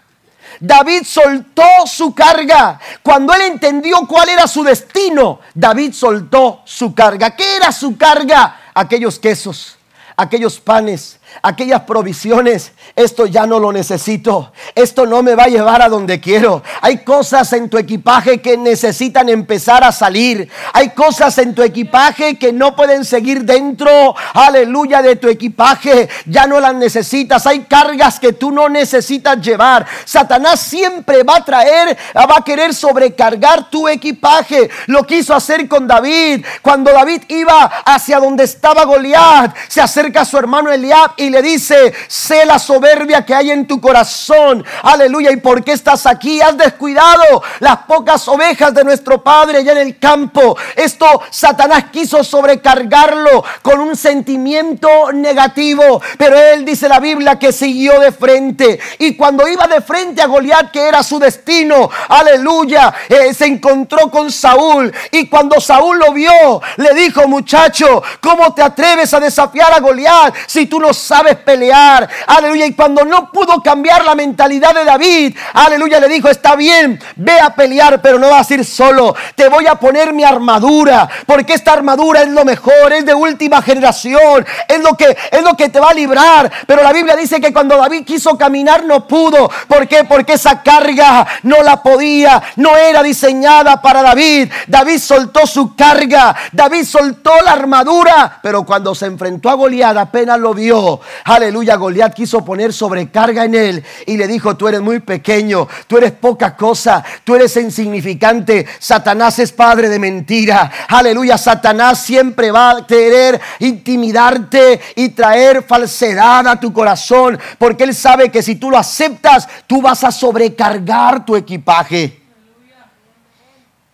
David soltó su carga. Cuando él entendió cuál era su destino, David soltó su carga. ¿Qué era su carga? Aquellos quesos, aquellos panes, aquellas provisiones, esto ya no lo necesito, esto no me va a llevar a donde quiero. Hay cosas en tu equipaje que necesitan empezar a salir. Hay cosas en tu equipaje que no pueden seguir dentro, aleluya, de tu equipaje. Ya no las necesitas. Hay cargas que tú no necesitas llevar. Satanás siempre va a traer, va a querer sobrecargar tu equipaje. Lo quiso hacer con David. Cuando David iba hacia donde estaba Goliat, se acerca a su hermano Eliab y le dice, sé la soberbia que hay en tu corazón. Aleluya. ¿Y por qué estás aquí? Has descuidado las pocas ovejas de nuestro Padre allá en el campo. Esto Satanás quiso sobrecargarlo con un sentimiento negativo. Pero él dice la Biblia que siguió de frente. Y cuando iba de frente a Goliat, que era su destino, aleluya, eh, se encontró con Saúl. Y cuando Saúl lo vio, le dijo, muchacho, ¿cómo te atreves a desafiar a Goliat si tú no sabes pelear? Aleluya. Y cuando no pudo cambiar la mentalidad de David, aleluya, le dijo, está bien, ve a pelear, pero no vas a ir solo. Te voy a poner mi armadura, porque esta armadura es lo mejor, es de última generación, es lo que es lo que te va a librar. Pero la Biblia dice que cuando David quiso caminar no pudo. ¿Por qué? Porque esa carga no la podía, no era diseñada para David. David soltó su carga, David soltó la armadura, pero cuando se enfrentó a Goliat apenas lo vio. Aleluya, Goliat quiso poner sobrecarga en él y le dijo, tú eres muy pequeño, tú eres poca cosa, tú eres insignificante. Satanás es padre de mentira. Aleluya, Satanás siempre va a querer intimidarte y traer falsedad a tu corazón, porque él sabe que si tú lo aceptas, tú vas a sobrecargar tu equipaje.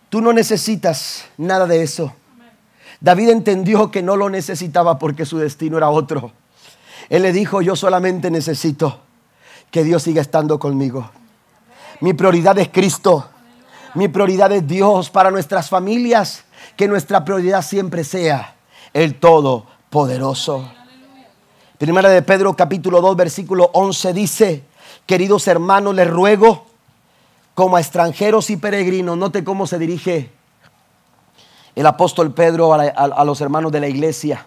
Tú no necesitas nada de eso. David entendió que no lo necesitaba porque su destino era otro. Él le dijo, yo solamente necesito que Dios siga estando conmigo. Mi prioridad es Cristo. Mi prioridad es Dios para nuestras familias. Que nuestra prioridad siempre sea el Todopoderoso. Primera de Pedro capítulo 2 versículo 11 dice, queridos hermanos, les ruego como a extranjeros y peregrinos, note cómo se dirige el apóstol Pedro a, a los hermanos de la iglesia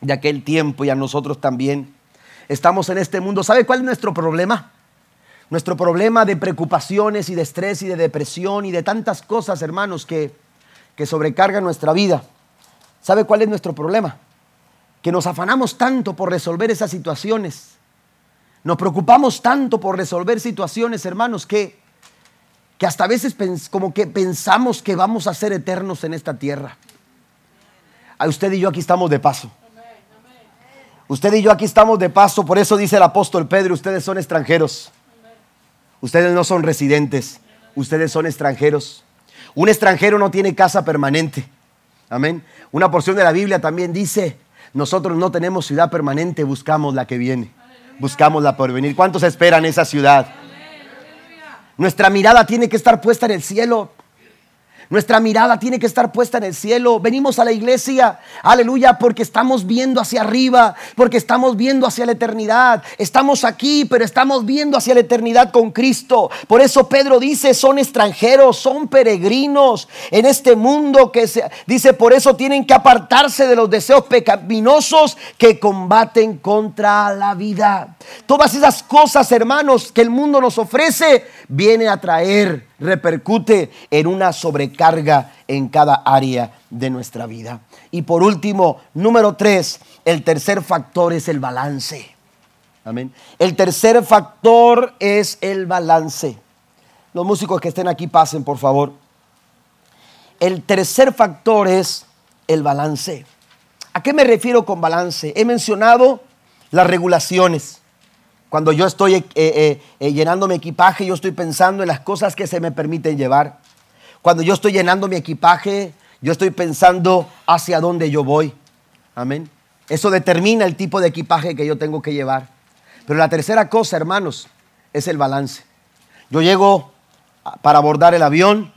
de aquel tiempo y a nosotros también. Estamos en este mundo. ¿Sabe cuál es nuestro problema? Nuestro problema de preocupaciones y de estrés y de depresión y de tantas cosas, hermanos, que, que sobrecargan nuestra vida. ¿Sabe cuál es nuestro problema? Que nos afanamos tanto por resolver esas situaciones. Nos preocupamos tanto por resolver situaciones, hermanos, que, que hasta a veces como que pensamos que vamos a ser eternos en esta tierra. A usted y yo aquí estamos de paso. Usted y yo aquí estamos de paso, por eso dice el apóstol Pedro, ustedes son extranjeros. Ustedes no son residentes, ustedes son extranjeros. Un extranjero no tiene casa permanente. Amén. Una porción de la Biblia también dice, nosotros no tenemos ciudad permanente, buscamos la que viene. Buscamos la por venir. ¿Cuántos esperan esa ciudad? Nuestra mirada tiene que estar puesta en el cielo. Nuestra mirada tiene que estar puesta en el cielo. Venimos a la iglesia, aleluya, porque estamos viendo hacia arriba, porque estamos viendo hacia la eternidad. Estamos aquí, pero estamos viendo hacia la eternidad con Cristo. Por eso Pedro dice, son extranjeros, son peregrinos en este mundo que se dice, por eso tienen que apartarse de los deseos pecaminosos que combaten contra la vida. Todas esas cosas, hermanos, que el mundo nos ofrece, viene a traer repercute en una sobrecarga en cada área de nuestra vida. Y por último, número tres, el tercer factor es el balance. Amén. El tercer factor es el balance. Los músicos que estén aquí pasen, por favor. El tercer factor es el balance. ¿A qué me refiero con balance? He mencionado las regulaciones. Cuando yo estoy eh, eh, eh, llenando mi equipaje, yo estoy pensando en las cosas que se me permiten llevar. Cuando yo estoy llenando mi equipaje, yo estoy pensando hacia dónde yo voy. Amén. Eso determina el tipo de equipaje que yo tengo que llevar. Pero la tercera cosa, hermanos, es el balance. Yo llego para abordar el avión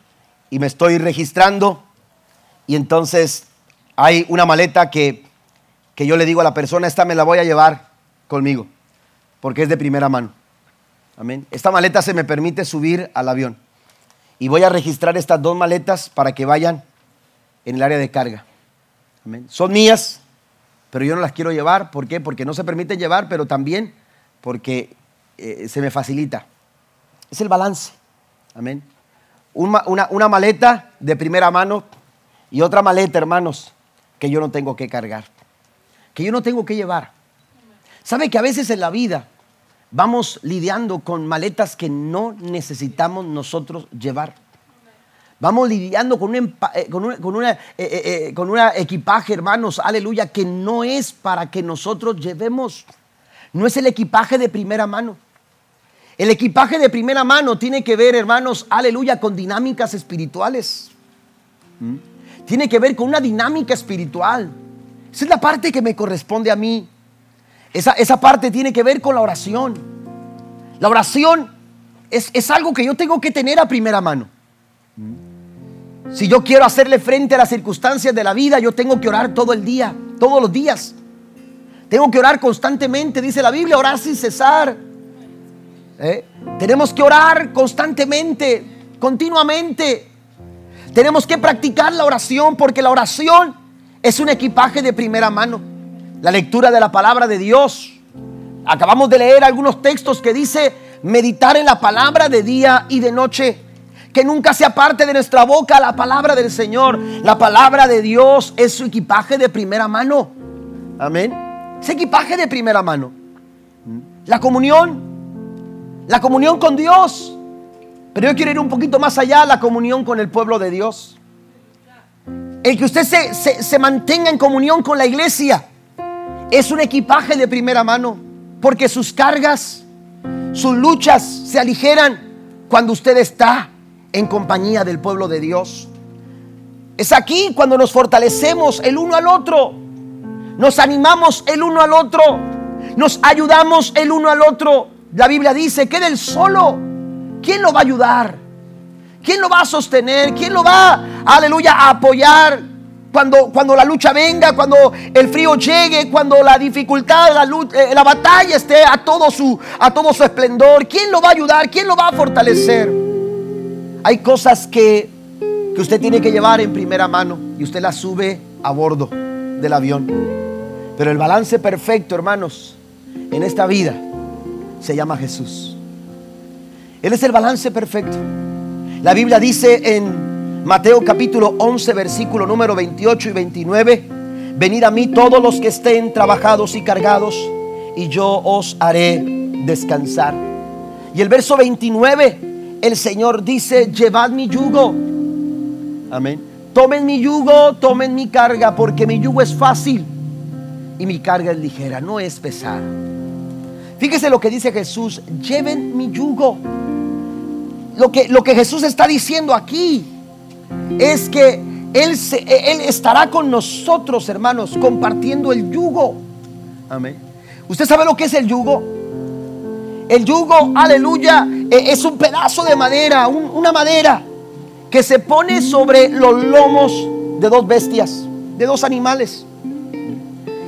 y me estoy registrando y entonces hay una maleta que, que yo le digo a la persona, esta me la voy a llevar conmigo porque es de primera mano. Amén. Esta maleta se me permite subir al avión. Y voy a registrar estas dos maletas para que vayan en el área de carga. Amén. Son mías, pero yo no las quiero llevar. ¿Por qué? Porque no se permite llevar, pero también porque eh, se me facilita. Es el balance. Amén. Una, una maleta de primera mano y otra maleta, hermanos, que yo no tengo que cargar, que yo no tengo que llevar. ¿Sabe que a veces en la vida vamos lidiando con maletas que no necesitamos nosotros llevar? Vamos lidiando con un, eh, con una, eh, eh, con una equipaje, hermanos, aleluya, que no es para que nosotros llevemos. No es el equipaje de primera mano. El equipaje de primera mano tiene que ver, hermanos, aleluya, con dinámicas espirituales. ¿Mm? Tiene que ver con una dinámica espiritual. Esa es la parte que me corresponde a mí. Esa, esa parte tiene que ver con la oración. La oración es, es algo que yo tengo que tener a primera mano. Si yo quiero hacerle frente a las circunstancias de la vida, yo tengo que orar todo el día, todos los días. Tengo que orar constantemente, dice la Biblia, orar sin cesar. ¿Eh? Tenemos que orar constantemente, continuamente. Tenemos que practicar la oración porque la oración es un equipaje de primera mano. La lectura de la palabra de Dios. Acabamos de leer algunos textos que dice meditar en la palabra de día y de noche que nunca sea parte de nuestra boca la palabra del Señor. La palabra de Dios es su equipaje de primera mano. Amén. Es equipaje de primera mano. La comunión. La comunión con Dios. Pero yo quiero ir un poquito más allá, la comunión con el pueblo de Dios. El que usted se, se mantenga en comunión con la iglesia es un equipaje de primera mano. Porque sus cargas, sus luchas se aligeran cuando usted está en compañía del pueblo de Dios. Es aquí cuando nos fortalecemos el uno al otro, nos animamos el uno al otro, nos ayudamos el uno al otro. La Biblia dice, que del solo, ¿quién lo va a ayudar? ¿Quién lo va a sostener? ¿Quién lo va, aleluya, a apoyar? Cuando, cuando, la lucha venga, cuando el frío llegue, cuando la dificultad, la, eh, la batalla esté a todo, su, a todo su esplendor, ¿quién lo va a ayudar? ¿Quién lo va a fortalecer? Hay cosas que, que usted tiene que llevar en primera mano y usted las sube a bordo del avión. Pero el balance perfecto, hermanos, en esta vida se llama Jesús. Él es el balance perfecto. La Biblia dice en Mateo capítulo 11, versículo número 28 y 29, venid a mí todos los que estén trabajados y cargados, y yo os haré descansar. Y el verso 29 el Señor dice, llevad mi yugo. Amén. Tomen mi yugo, tomen mi carga, porque mi yugo es fácil y mi carga es ligera, no es pesada. Fíjese lo que dice Jesús, lleven mi yugo. Lo que, lo que Jesús está diciendo aquí es que él, se, él estará con nosotros, hermanos, compartiendo el yugo. Amén. ¿Usted sabe lo que es el yugo? El yugo, aleluya, e, es un pedazo de madera, una madera que se pone sobre los lomos de dos bestias, de dos animales.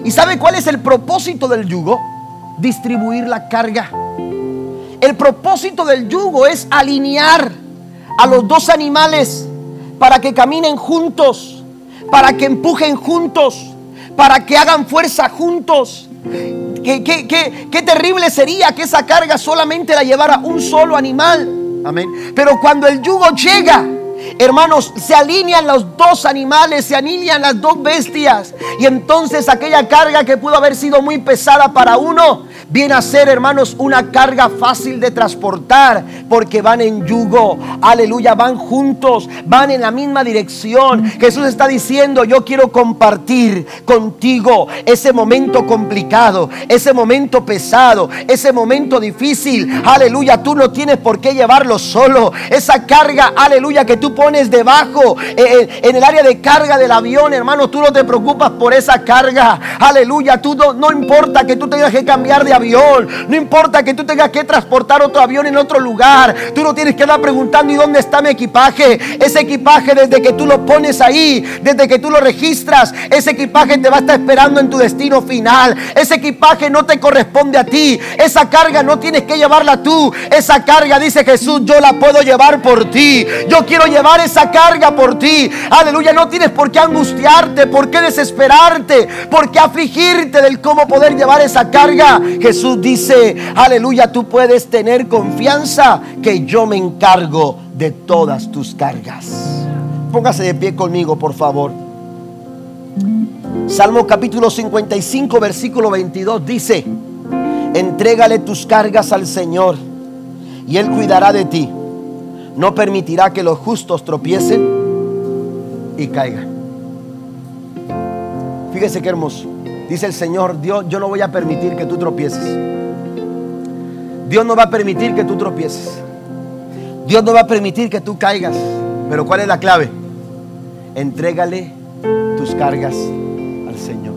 ¿Y sabe cuál es el propósito del yugo? Distribuir la carga. El propósito del yugo es alinear a los dos animales para que caminen juntos, para que empujen juntos, para que hagan fuerza juntos. Qué, terrible sería que esa carga solamente la llevara un solo animal. Amén. Pero cuando el yugo llega, hermanos, se alinean los dos animales, se alinean las dos bestias. Y entonces aquella carga que pudo haber sido muy pesada para uno, viene a ser, hermanos, una carga fácil de transportar porque van en yugo. Aleluya, van juntos, van en la misma dirección. Jesús está diciendo, yo quiero compartir contigo ese momento complicado, ese momento pesado, ese momento difícil. Aleluya, tú no tienes por qué llevarlo solo. Esa carga, aleluya, que tú pones debajo eh, eh, en el área de carga del avión, hermano, tú no te preocupas por esa carga. Aleluya, tú no, no importa que tú tengas que cambiar de avión. No importa que tú tengas que transportar otro avión en otro lugar. Tú no tienes que estar preguntando ¿y dónde está mi equipaje? Ese equipaje desde que tú lo pones ahí, desde que tú lo registras, ese equipaje te va a estar esperando en tu destino final. Ese equipaje no te corresponde a ti. Esa carga no tienes que llevarla tú. Esa carga, dice Jesús, yo la puedo llevar por ti. Yo quiero llevar esa carga por ti. Aleluya, no tienes por qué angustiarte, por qué desesperarte, por qué afligirte del cómo poder llevar esa carga. Jesús dice, aleluya, tú puedes tener confianza que yo me encargo de todas tus cargas. Póngase de pie conmigo, por favor. Salmo capítulo 55, versículo 22 dice, entrégale tus cargas al Señor y Él cuidará de ti. No permitirá que los justos tropiecen y caigan. Fíjese qué hermoso. Dice el Señor, Dios, yo no voy a permitir que tú tropieces. Dios no va a permitir que tú tropieces. Dios no va a permitir que tú caigas. Pero ¿cuál es la clave? Entrégale tus cargas al Señor.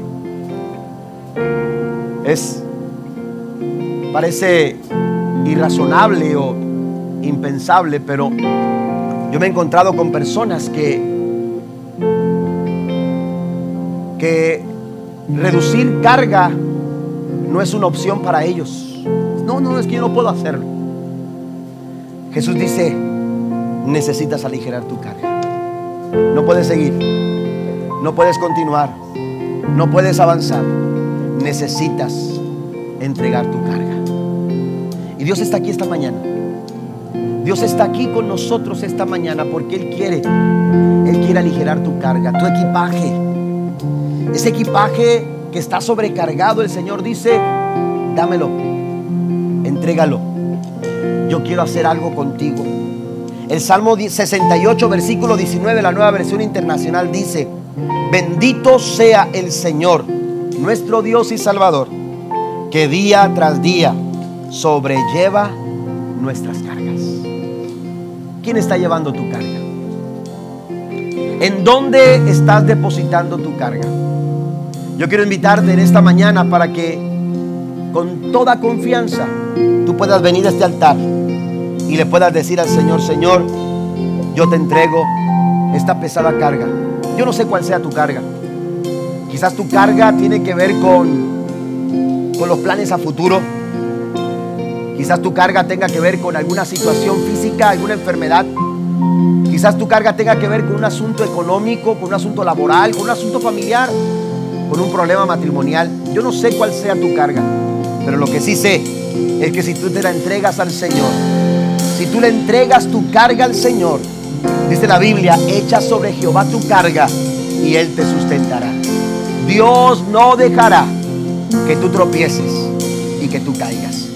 Es, parece irrazonable o impensable, pero yo me he encontrado con personas que, que reducir carga no es una opción para ellos. No, no, es que yo no puedo hacerlo. Jesús dice, necesitas aligerar tu carga. No puedes seguir, no puedes continuar, no puedes avanzar. Necesitas entregar tu carga. Y Dios está aquí esta mañana. Dios está aquí con nosotros esta mañana porque Él quiere, Él quiere aligerar tu carga, tu equipaje. Ese equipaje que está sobrecargado, el Señor dice, dámelo, entrégalo. Yo quiero hacer algo contigo. El Salmo 68, versículo 19, la nueva versión internacional dice, bendito sea el Señor, nuestro Dios y Salvador, que día tras día sobrelleva nuestras cargas. ¿Quién está llevando tu carga? ¿En dónde estás depositando tu carga? Yo quiero invitarte en esta mañana para que con toda confianza tú puedas venir a este altar y le puedas decir al Señor, Señor, yo te entrego esta pesada carga. Yo no sé cuál sea tu carga. Quizás tu carga tiene que ver con, con los planes a futuro Quizás tu carga tenga que ver con alguna situación física, alguna enfermedad. Quizás tu carga tenga que ver con un asunto económico, con un asunto laboral, con un asunto familiar, con un problema matrimonial. Yo no sé cuál sea tu carga, pero lo que sí sé es que si tú te la entregas al Señor, si tú le entregas tu carga al Señor, dice la Biblia, echa sobre Jehová tu carga y Él te sustentará. Dios no dejará que tú tropieces y que tú caigas.